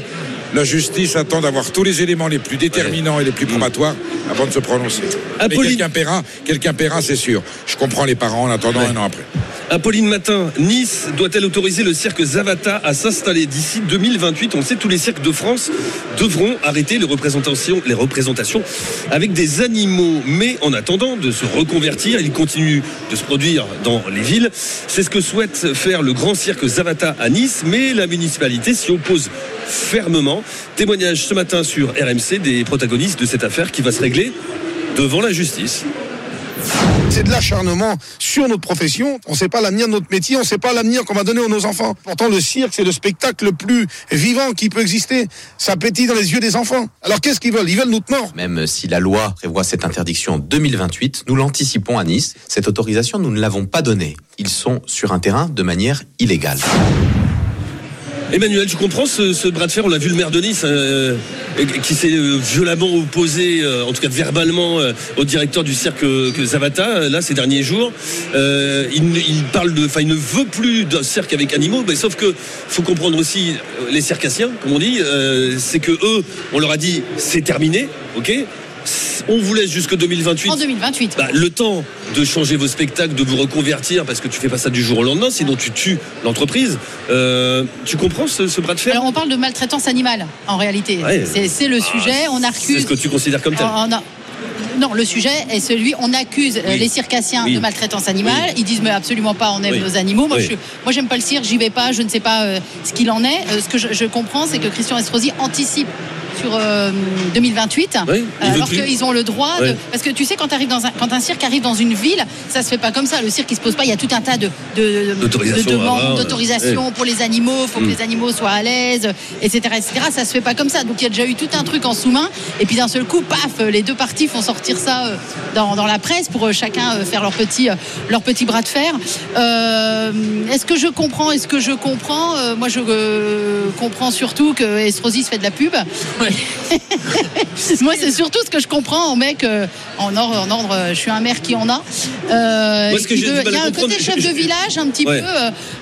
la justice attend d'avoir tous les éléments les plus déterminants et les plus probatoires avant de se prononcer. Mais Apolline- quelqu'un paiera, quelqu'un paiera, c'est sûr. Je comprends les parents en attendant un an après. Apolline Matin, Nice doit-elle autoriser le cirque Zavata à s'installer d'ici 2028 On sait tous les cirques de France devront arrêter les représentations, les représentations avec des animaux. Mais en attendant de se reconvertir, ils continuent de se produire dans les villes. C'est ce que souhaite faire le grand cirque Zavata à Nice, mais la municipalité s'y oppose fermement. Témoignage ce matin sur RMC des protagonistes de cette affaire qui va se régler devant la justice. C'est de l'acharnement sur notre profession. On ne sait pas l'avenir de notre métier, on ne sait pas l'avenir qu'on va donner à nos enfants. Pourtant, le cirque, c'est le spectacle le plus vivant qui peut exister. Ça pétille dans les yeux des enfants. Alors qu'est-ce qu'ils veulent? Ils veulent notre mort. Même si la loi prévoit cette interdiction en 2028, nous l'anticipons à Nice. Cette autorisation, nous ne l'avons pas donnée. Ils sont sur un terrain de manière illégale. Emmanuel, tu comprends ce, ce bras de fer On l'a vu le maire de Nice euh, qui s'est euh, violemment opposé, euh, en tout cas verbalement, au directeur du cirque que Zavata là ces derniers jours. Il, parle de, enfin, il ne veut plus d'un cirque avec animaux, mais sauf que faut comprendre aussi les circassiens, comme on dit, c'est que eux, on leur a dit c'est terminé, ok? On vous laisse jusque 2028. En 2028. Bah, le temps de changer vos spectacles, de vous reconvertir, parce que tu fais pas ça du jour au lendemain, sinon tu tues l'entreprise. Euh, tu comprends ce, ce bras de fer? Alors on parle de maltraitance animale en réalité. Ouais. C'est- C'est le sujet. on C'est accuse. ce que tu considères comme tel. On a- Non, le sujet est celui, on accuse euh, Oui. les circassiens Oui. de maltraitance animale. Ils disent mais absolument pas, on aime nos animaux. Moi, je, moi, j'aime pas le cirque, j'y vais pas, je ne sais pas euh, ce qu'il en est. Euh, ce que je, je comprends, c'est que Christian Estrosi anticipe sur euh, 2028, Oui, il euh, veut alors qu'ils ont le droit. de- parce que tu sais, quand, arrives dans un, quand un cirque arrive dans une ville, ça se fait pas comme ça. Le cirque, il se pose pas. Il y a tout un tas de, de, de D'autorisation à demandes, avoir, d'autorisations ouais. pour les animaux. faut Mm. que les animaux soient à l'aise, etc., etc. Ça se fait pas comme ça. Donc il y a déjà eu tout un truc en sous-main. Et puis d'un seul coup, paf, les deux parties font sortir ça euh, dans, dans la presse pour euh, chacun euh, faire leur petit, euh, leur petit bras de fer. Euh, Est-ce que je comprends? Est-ce que je comprends? Euh, Moi, je euh, comprends surtout que Estrosi se fait de la pub. *laughs* Moi, c'est surtout ce que je comprends en mec, euh, en ordre, en ordre, euh, je suis un maire qui en a. Euh, Moi, ce que il y a un côté chef je- de village, un petit Ouais. peu.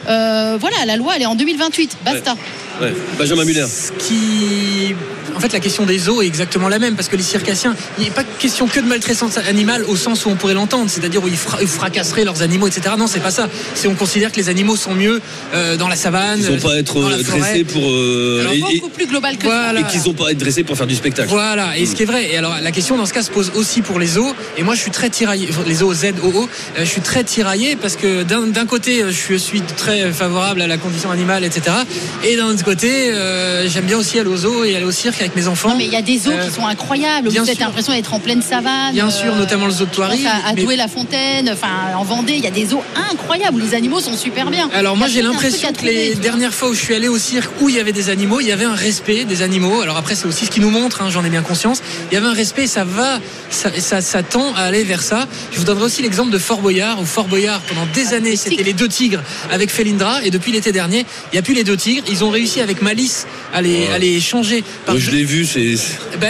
euh, voilà, la loi, elle est en 2028. Basta. Ouais. Benjamin Muller. qui. En fait, la question des eaux est exactement la même parce que les circassiens, il n'est pas question que de maltraitance animale au sens où on pourrait l'entendre, c'est-à-dire où ils, fra- ils fracasseraient leurs animaux, etc. Non, c'est pas ça. C'est on considère que les animaux sont mieux euh, dans la savane. Ils n'ont pas à être dans la euh, forêt. dressés pour. euh, Alors, et- et- Beaucoup plus global que Voilà. et qu'ils n'ont pas à être dressés pour faire du spectacle. Voilà, et ce qui est vrai. Et alors la question dans ce cas se pose aussi pour les zoos. Et moi je suis très tiraillé, les zoos Z, O, O, euh, je suis très tiraillé parce que d'un côté je suis très favorable à la condition animale, etc. Et d'un autre côté, euh, j'aime bien aussi aller aux zoos et aller au cirque avec mes enfants. Non, mais il y a des Euh, qui sont incroyables. bien Vous avez l'impression d'être en pleine savane. Bien sûr, notamment le zoo de Thoiry, À, à mais- Douai-la-Fontaine, enfin en Vendée, il y a des zoos incroyables où les animaux sont super bien. Alors moi j'ai l'impression que les dernières fois où je suis allé au cirque où il y avait des animaux, il y avait un respect des animaux. Alors après c'est aussi ce qui nous montre, hein, j'en ai bien conscience. Il y avait un respect, ça va, ça, ça, ça tend à aller vers ça. Je vous donnerai aussi l'exemple de Fort Boyard où Fort Boyard pendant Ah, des années c'était les deux tigres avec Felindra et depuis l'été dernier il n'y a plus les deux tigres. Ils ont réussi avec Malice à les, à les changer. par je l'ai vu, c'est.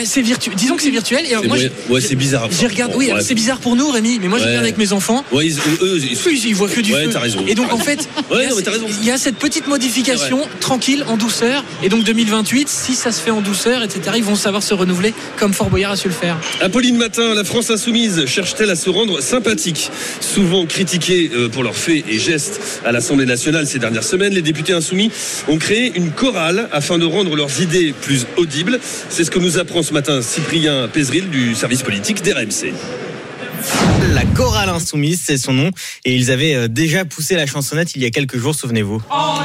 c'est virtuel. Disons que c'est virtuel. Et moi, ouais, c'est bizarre. j'ai regardé. Bon, oui, c'est bizarre pour nous, Rémi, mais moi, je regarde avec mes enfants. Ouais, ils, eux, ils, voient que du Ouais, feu. t'as raison. Et donc en fait, *laughs* Ouais, y a il y a cette petite modification tranquille, en douceur. Et donc 2028, si ça se fait en douceur, etc., ils vont savoir se renouveler comme Fort Boyard a su le faire. Apolline Matin, la France insoumise cherche-t-elle à se rendre sympathique? Souvent critiquée euh, pour leurs faits et gestes à l'Assemblée nationale ces dernières semaines, les députés insoumis ont créé une chorale afin de rendre leurs idées plus audibles. C'est ce que nous apprend ce matin Cyprien Pézril du service politique d'RMC. La chorale insoumise, c'est son nom. Et ils avaient euh, déjà poussé la chansonnette il y a quelques jours, souvenez-vous. On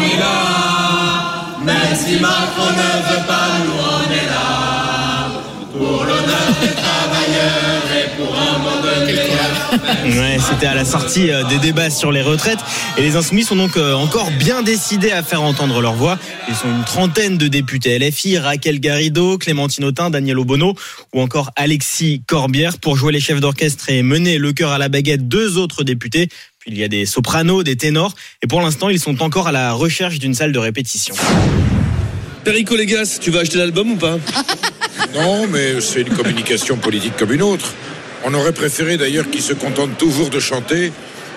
est là, même si Macron ne veut pas, *laughs* Ouais, c'était à la sortie euh, des débats sur les retraites. Et les Insoumis sont donc euh, encore bien décidés à faire entendre leur voix. Ils sont une trentaine de députés LFI, Raquel Garrido, Clémentine Autain, Daniel Obono ou encore Alexis Corbière. Pour jouer les chefs d'orchestre et mener le chœur à la baguette, deux autres députés. Puis il y a des sopranos, des ténors. Et pour l'instant, ils sont encore à la recherche d'une salle de répétition. Perico Légas, tu vas acheter l'album ou pas? *laughs* Non, mais c'est une communication politique comme une autre. On aurait préféré d'ailleurs qu'ils se contentent toujours de chanter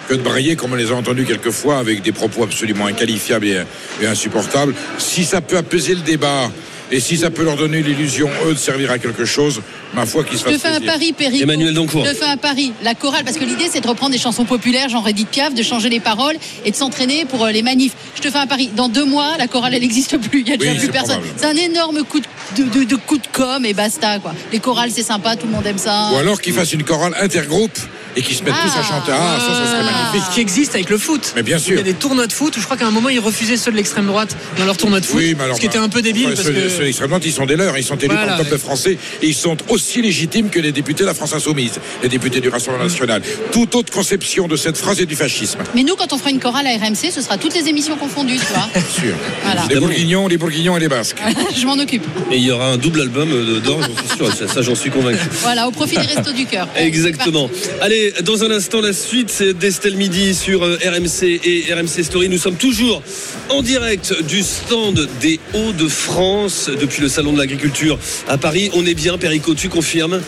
que de brailler comme on les a entendus quelquefois avec des propos absolument inqualifiables et, et insupportables. Si ça peut apaiser le débat et si ça peut leur donner l'illusion, eux, de servir à quelque chose, ma foi, qu'ils se Je te fassent fais un pari, Perico. Emmanuel Doncourt. Je te fais un pari. La chorale, parce que l'idée, c'est de reprendre des chansons populaires, genre Edith Piaf, de changer les paroles et de s'entraîner pour euh, les manifs. Je te fais un pari. Dans deux mois, la chorale, elle n'existe plus. Il y a déjà Oui, plus personne. probable. C'est un énorme coup de, de, de- de coup de com et basta, quoi. Les chorales, c'est sympa, tout le monde aime ça. Ou alors qu'ils fassent une chorale intergroupe et qu'ils se mettent tous à chanter. Ah, ça, ça serait magnifique. Ce qui existe avec le foot. Mais bien Il y sûr. a des tournois de foot où je crois qu'à un moment ils refusaient ceux de l'extrême droite dans leur tournoi de foot. Oui, mais alors, ce qui était un peu débile parce ceux, que. ceux d'extrême droite, ils sont des leurs. Ils sont élus Voilà, par le peuple ouais. français et ils sont aussi légitimes que les députés de la France Insoumise, les députés du Rassemblement National. Toute autre conception de cette phrase est du fascisme. Mais nous, quand on fera une chorale à RMC, ce sera toutes les émissions confondues, tu vois. Bien *laughs* sûr. Voilà. Les Bourguignons, les Bourguignons et les Basques. *laughs* Je m'en occupe. Et il y aura un double album euh, d'or, j'en suis sûr, ça, ça, j'en suis convaincu. *laughs* Voilà, au profit des restos du cœur. Exactement. Allez, dans un instant, la suite c'est d'Estelle Midi sur euh, RMC et RMC Story. Nous sommes toujours en direct du stand des Hauts-de-France depuis le Salon de l'Agriculture à Paris. On est bien, Perico, tu confirmes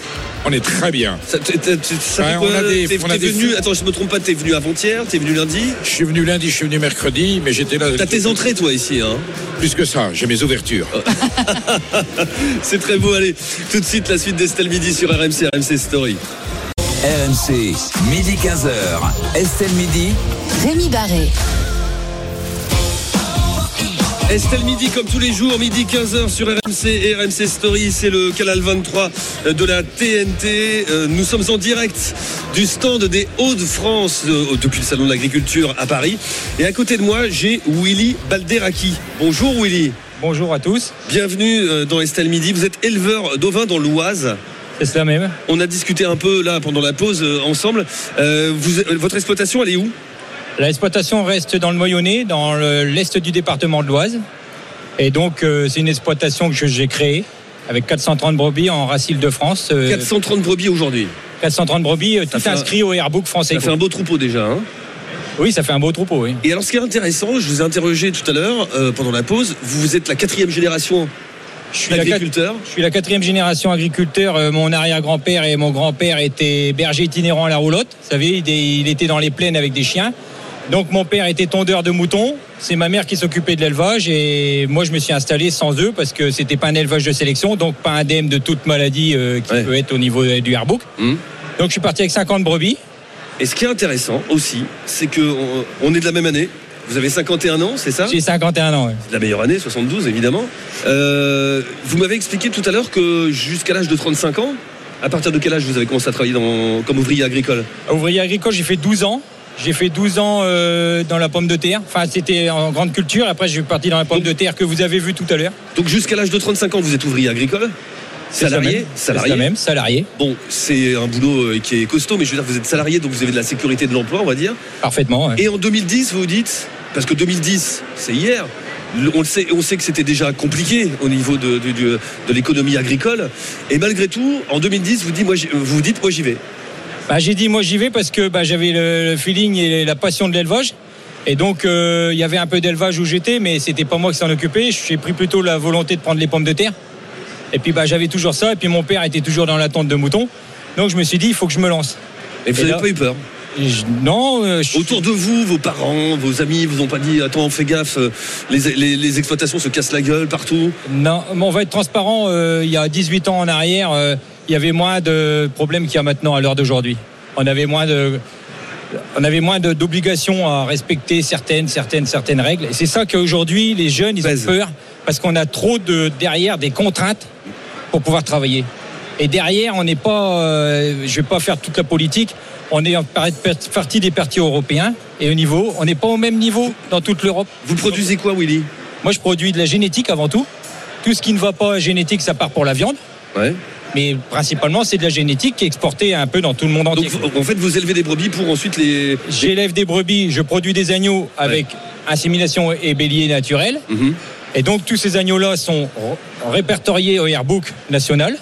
On est très bien. Ça, t'es- t'es- t'es- ça Ouais, fait on quoi a des- T'es- on a t'es des venu, fous. attends, je me trompe pas, t'es venu avant-hier, t'es venu lundi Je suis venu lundi, je suis venu mercredi, mais j'étais là. T'as tes entrées, toi, ici, hein Plus que ça, j'ai mes ouvertures. *laughs* C'est très beau, allez. Tout de suite, la suite d'Estelle Midi sur RMC, RMC Story. RMC, midi 15h. Estelle Midi. Rémi Barré. Estelle Midi comme tous les jours, midi 15h sur RMC et RMC Story, c'est le canal 23 de la TNT. Euh, Nous sommes en direct du stand des Hauts-de-France euh, depuis le Salon de l'Agriculture à Paris. Et à côté de moi, j'ai Willy Balderaki. Bonjour Willy. Bonjour à tous. Bienvenue euh, dans Estelle Midi. Vous êtes éleveur d'ovins dans l'Oise. C'est cela même. On a discuté un peu là pendant la pause ensemble. Euh, vous- votre exploitation, elle est où? L'exploitation reste dans le Moyonnais, dans le- l'est du département de l'Oise. Et donc, euh, c'est une exploitation que j'ai créée avec 430 brebis en racile de France. euh, 430 brebis aujourd'hui. 430 brebis, euh, tout un- inscrit au Airbook français. Ça fait un beau troupeau déjà. Hein oui, ça fait un beau troupeau, oui. Et alors, ce qui est intéressant, je vous ai interrogé tout à l'heure euh, pendant la pause. Vous êtes la quatrième génération Je suis la d'agriculteurs. Je suis la quatrième génération agriculteur. Euh, Mon arrière-grand-père et mon grand-père étaient bergers itinérants à la roulotte. Vous savez, il était dans les plaines avec des chiens. Donc mon père était tondeur de moutons. C'est ma mère qui s'occupait de l'élevage et moi je me suis installé sans eux parce que c'était pas un élevage de sélection, donc pas indemne de toute maladie euh, qui peut être au niveau du airbook. Mmh. Donc je suis parti avec 50 brebis. Et ce qui est intéressant aussi, c'est que on, on est de la même année. Vous avez 51 ans, c'est ça? J'ai 51 ans. ouais. La meilleure année, 72 évidemment. Euh, vous m'avez expliqué tout à l'heure que jusqu'à l'âge de 35 ans, à partir de quel âge vous avez commencé à travailler dans- comme ouvrier agricole? Ouvrier agricole, j'ai fait 12 ans. J'ai fait 12 ans euh, dans la pomme de terre. Enfin, c'était en grande culture. Après, je suis parti dans la pomme de terre que vous avez vue tout à l'heure. Donc jusqu'à l'âge de 35 ans, vous êtes ouvrier agricole? Salarié? Salarié? même, salarié. Bon, c'est un boulot euh, qui est costaud, mais je veux dire, vous êtes salarié, donc vous avez de la sécurité de l'emploi, on va dire. Parfaitement. ouais. Et en 2010, vous vous dites, parce que 2010, c'est hier, on, le sait, on sait que c'était déjà compliqué au niveau de, de- de- de l'économie agricole. Et malgré tout, en 2010, vous dites, moi, vous dites, moi j'y vais. Bah, j'ai dit moi j'y vais parce que bah, j'avais le, feeling et la passion de l'élevage. Et donc euh, il y avait un peu d'élevage où j'étais, mais c'était pas moi qui s'en occupais. J'ai pris plutôt la volonté de prendre les pommes de terre. Et puis bah, j'avais toujours ça. Et puis mon père était toujours dans la tente de moutons. Donc je me suis dit il faut que je me lance. Et vous n'avez pas eu peur Je- Non. euh, je- Autour de vous, vos parents, vos amis vous ont pas dit attends, fais gaffe, euh, les, les- les exploitations se cassent la gueule partout? Non, mais on va être transparent. euh, il y a 18 ans en arrière, il y avait moins de problèmes qu'il y a maintenant à l'heure d'aujourd'hui. On avait moins de, on avait moins de- d'obligations à respecter certaines, certaines, certaines règles. Et c'est ça qu'aujourd'hui les jeunes ils ont peur parce qu'on a trop de derrière des contraintes pour pouvoir travailler. Et derrière, on n'est pas, euh, je vais pas faire toute la politique, on est partie des partis européens et au niveau, on n'est pas au même niveau dans toute l'Europe. Vous produisez quoi, Willy? Moi, je produis de la génétique avant tout. Tout ce qui ne va pas génétique, ça part pour la viande. Ouais. Mais principalement, c'est de la génétique qui est exportée un peu dans tout le monde entier. Donc, en fait, vous élevez des brebis pour ensuite les. J'élève des brebis, je produis des agneaux avec insémination et bélier naturel. Mhm. Et donc, tous ces agneaux-là sont répertoriés au Airbook national.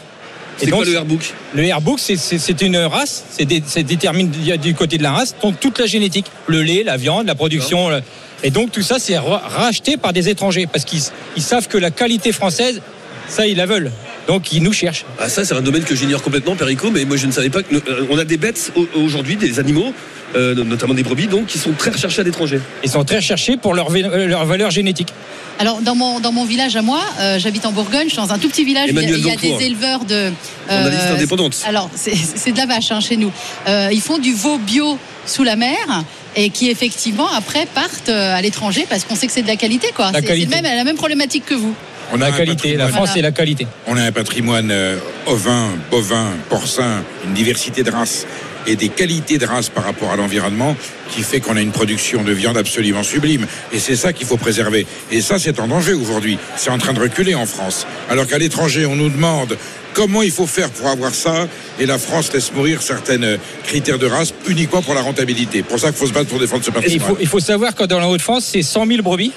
C'est quoi le Airbook? Le Airbook, c'est- une race, c'est dé- détermine du- côté de la race, donc toute la génétique, le lait, la viande, la production. le- Et donc tout ça, c'est ra- racheté par des étrangers parce qu'ils ils savent que la qualité française, ça, ils la veulent. Donc ils nous cherchent. Ah ça c'est un domaine que j'ignore complètement Perico mais moi je ne savais pas que euh, on a des bêtes au- aujourd'hui des animaux euh, notamment des brebis donc qui sont très recherchés à l'étranger. Ils sont très recherchés pour leur, euh, leur valeur génétique. Alors dans mon dans mon village à moi, euh, j'habite en Bourgogne, je suis dans un tout petit village. où Il y a, il y a des éleveurs de. euh, indépendante. Alors c'est de la vache hein, chez nous. Euh, ils font du veau bio sous la mer et qui effectivement après partent à l'étranger parce qu'on sait que c'est de la qualité quoi. La C'est même la même problématique que vous. On la qualité, la France et la qualité. On a un patrimoine euh, ovin, bovin, porcin, une diversité de races et des qualités de race par rapport à l'environnement qui fait qu'on a une production de viande absolument sublime. Et c'est ça qu'il faut préserver. Et ça, c'est en danger aujourd'hui. C'est en train de reculer en France. Alors qu'à l'étranger, on nous demande comment il faut faire pour avoir ça. Et la France laisse mourir certains euh, critères de race uniquement pour la rentabilité. Pour ça qu'il faut se battre pour défendre ce patrimoine. Il faut, savoir que dans la Haute-France, c'est 100 000 brebis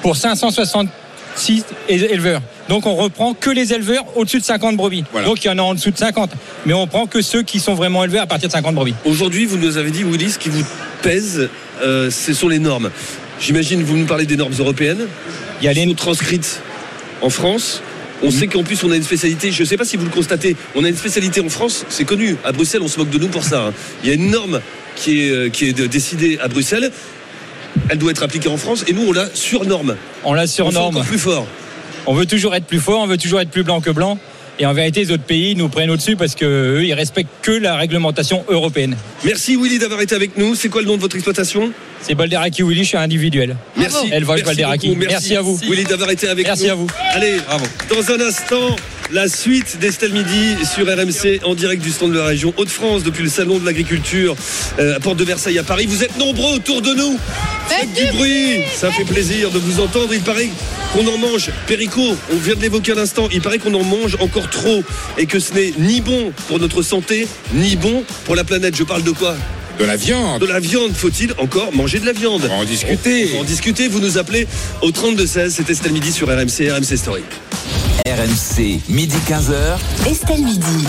pour 560 6 éleveurs. Donc on reprend que les éleveurs au-dessus de 50 brebis. Donc il y en a en dessous de 50. Mais on prend que ceux qui sont vraiment élevés à partir de 50 brebis. Aujourd'hui, vous nous avez dit, Willy, ce qui vous pèse, euh, ce sont les normes. J'imagine, vous nous parlez des normes européennes. Il y a les transcrites en France. On sait qu'en plus on a une spécialité, je ne sais pas si vous le constatez, on a une spécialité en France, c'est connu, à Bruxelles on se moque de nous pour ça. Hein. Il y a une norme qui est euh, décidée à Bruxelles elle doit être appliquée en France et nous on la surnorme. On la On surnorme. encore plus fort. On veut toujours être plus fort, on veut toujours être plus blanc que blanc. Et en vérité, les autres pays nous prennent au-dessus parce qu'eux, ils respectent que la réglementation européenne. Merci Willy d'avoir été avec nous. C'est quoi le nom de votre exploitation? C'est Balderaki Willy, je suis individuel. Merci. Élevage Merci Balderaki. beaucoup. Merci. à vous. Willy d'avoir été avec Merci nous. à vous. Allez, dans un instant, la suite d'Estelle Midi sur RMC en direct du stand de la région Hauts-de-France depuis le salon de l'agriculture euh, à Porte de Versailles à Paris. Vous êtes nombreux autour de nous. Faites du bruit. Ça fait plaisir de vous entendre. Il paraît qu'on en mange. Perico, on vient de l'évoquer à l'instant. Il paraît qu'on en mange encore trop et que ce n'est ni bon pour notre santé, ni bon pour la planète. Je parle de quoi? De la viande. De la viande. Faut-il encore manger de la viande On va en discuter. On va en discuter. Vous nous appelez au 32-16. C'était Estelle Midi sur RMC, RMC Story. RMC, midi 15h. Estelle Midi.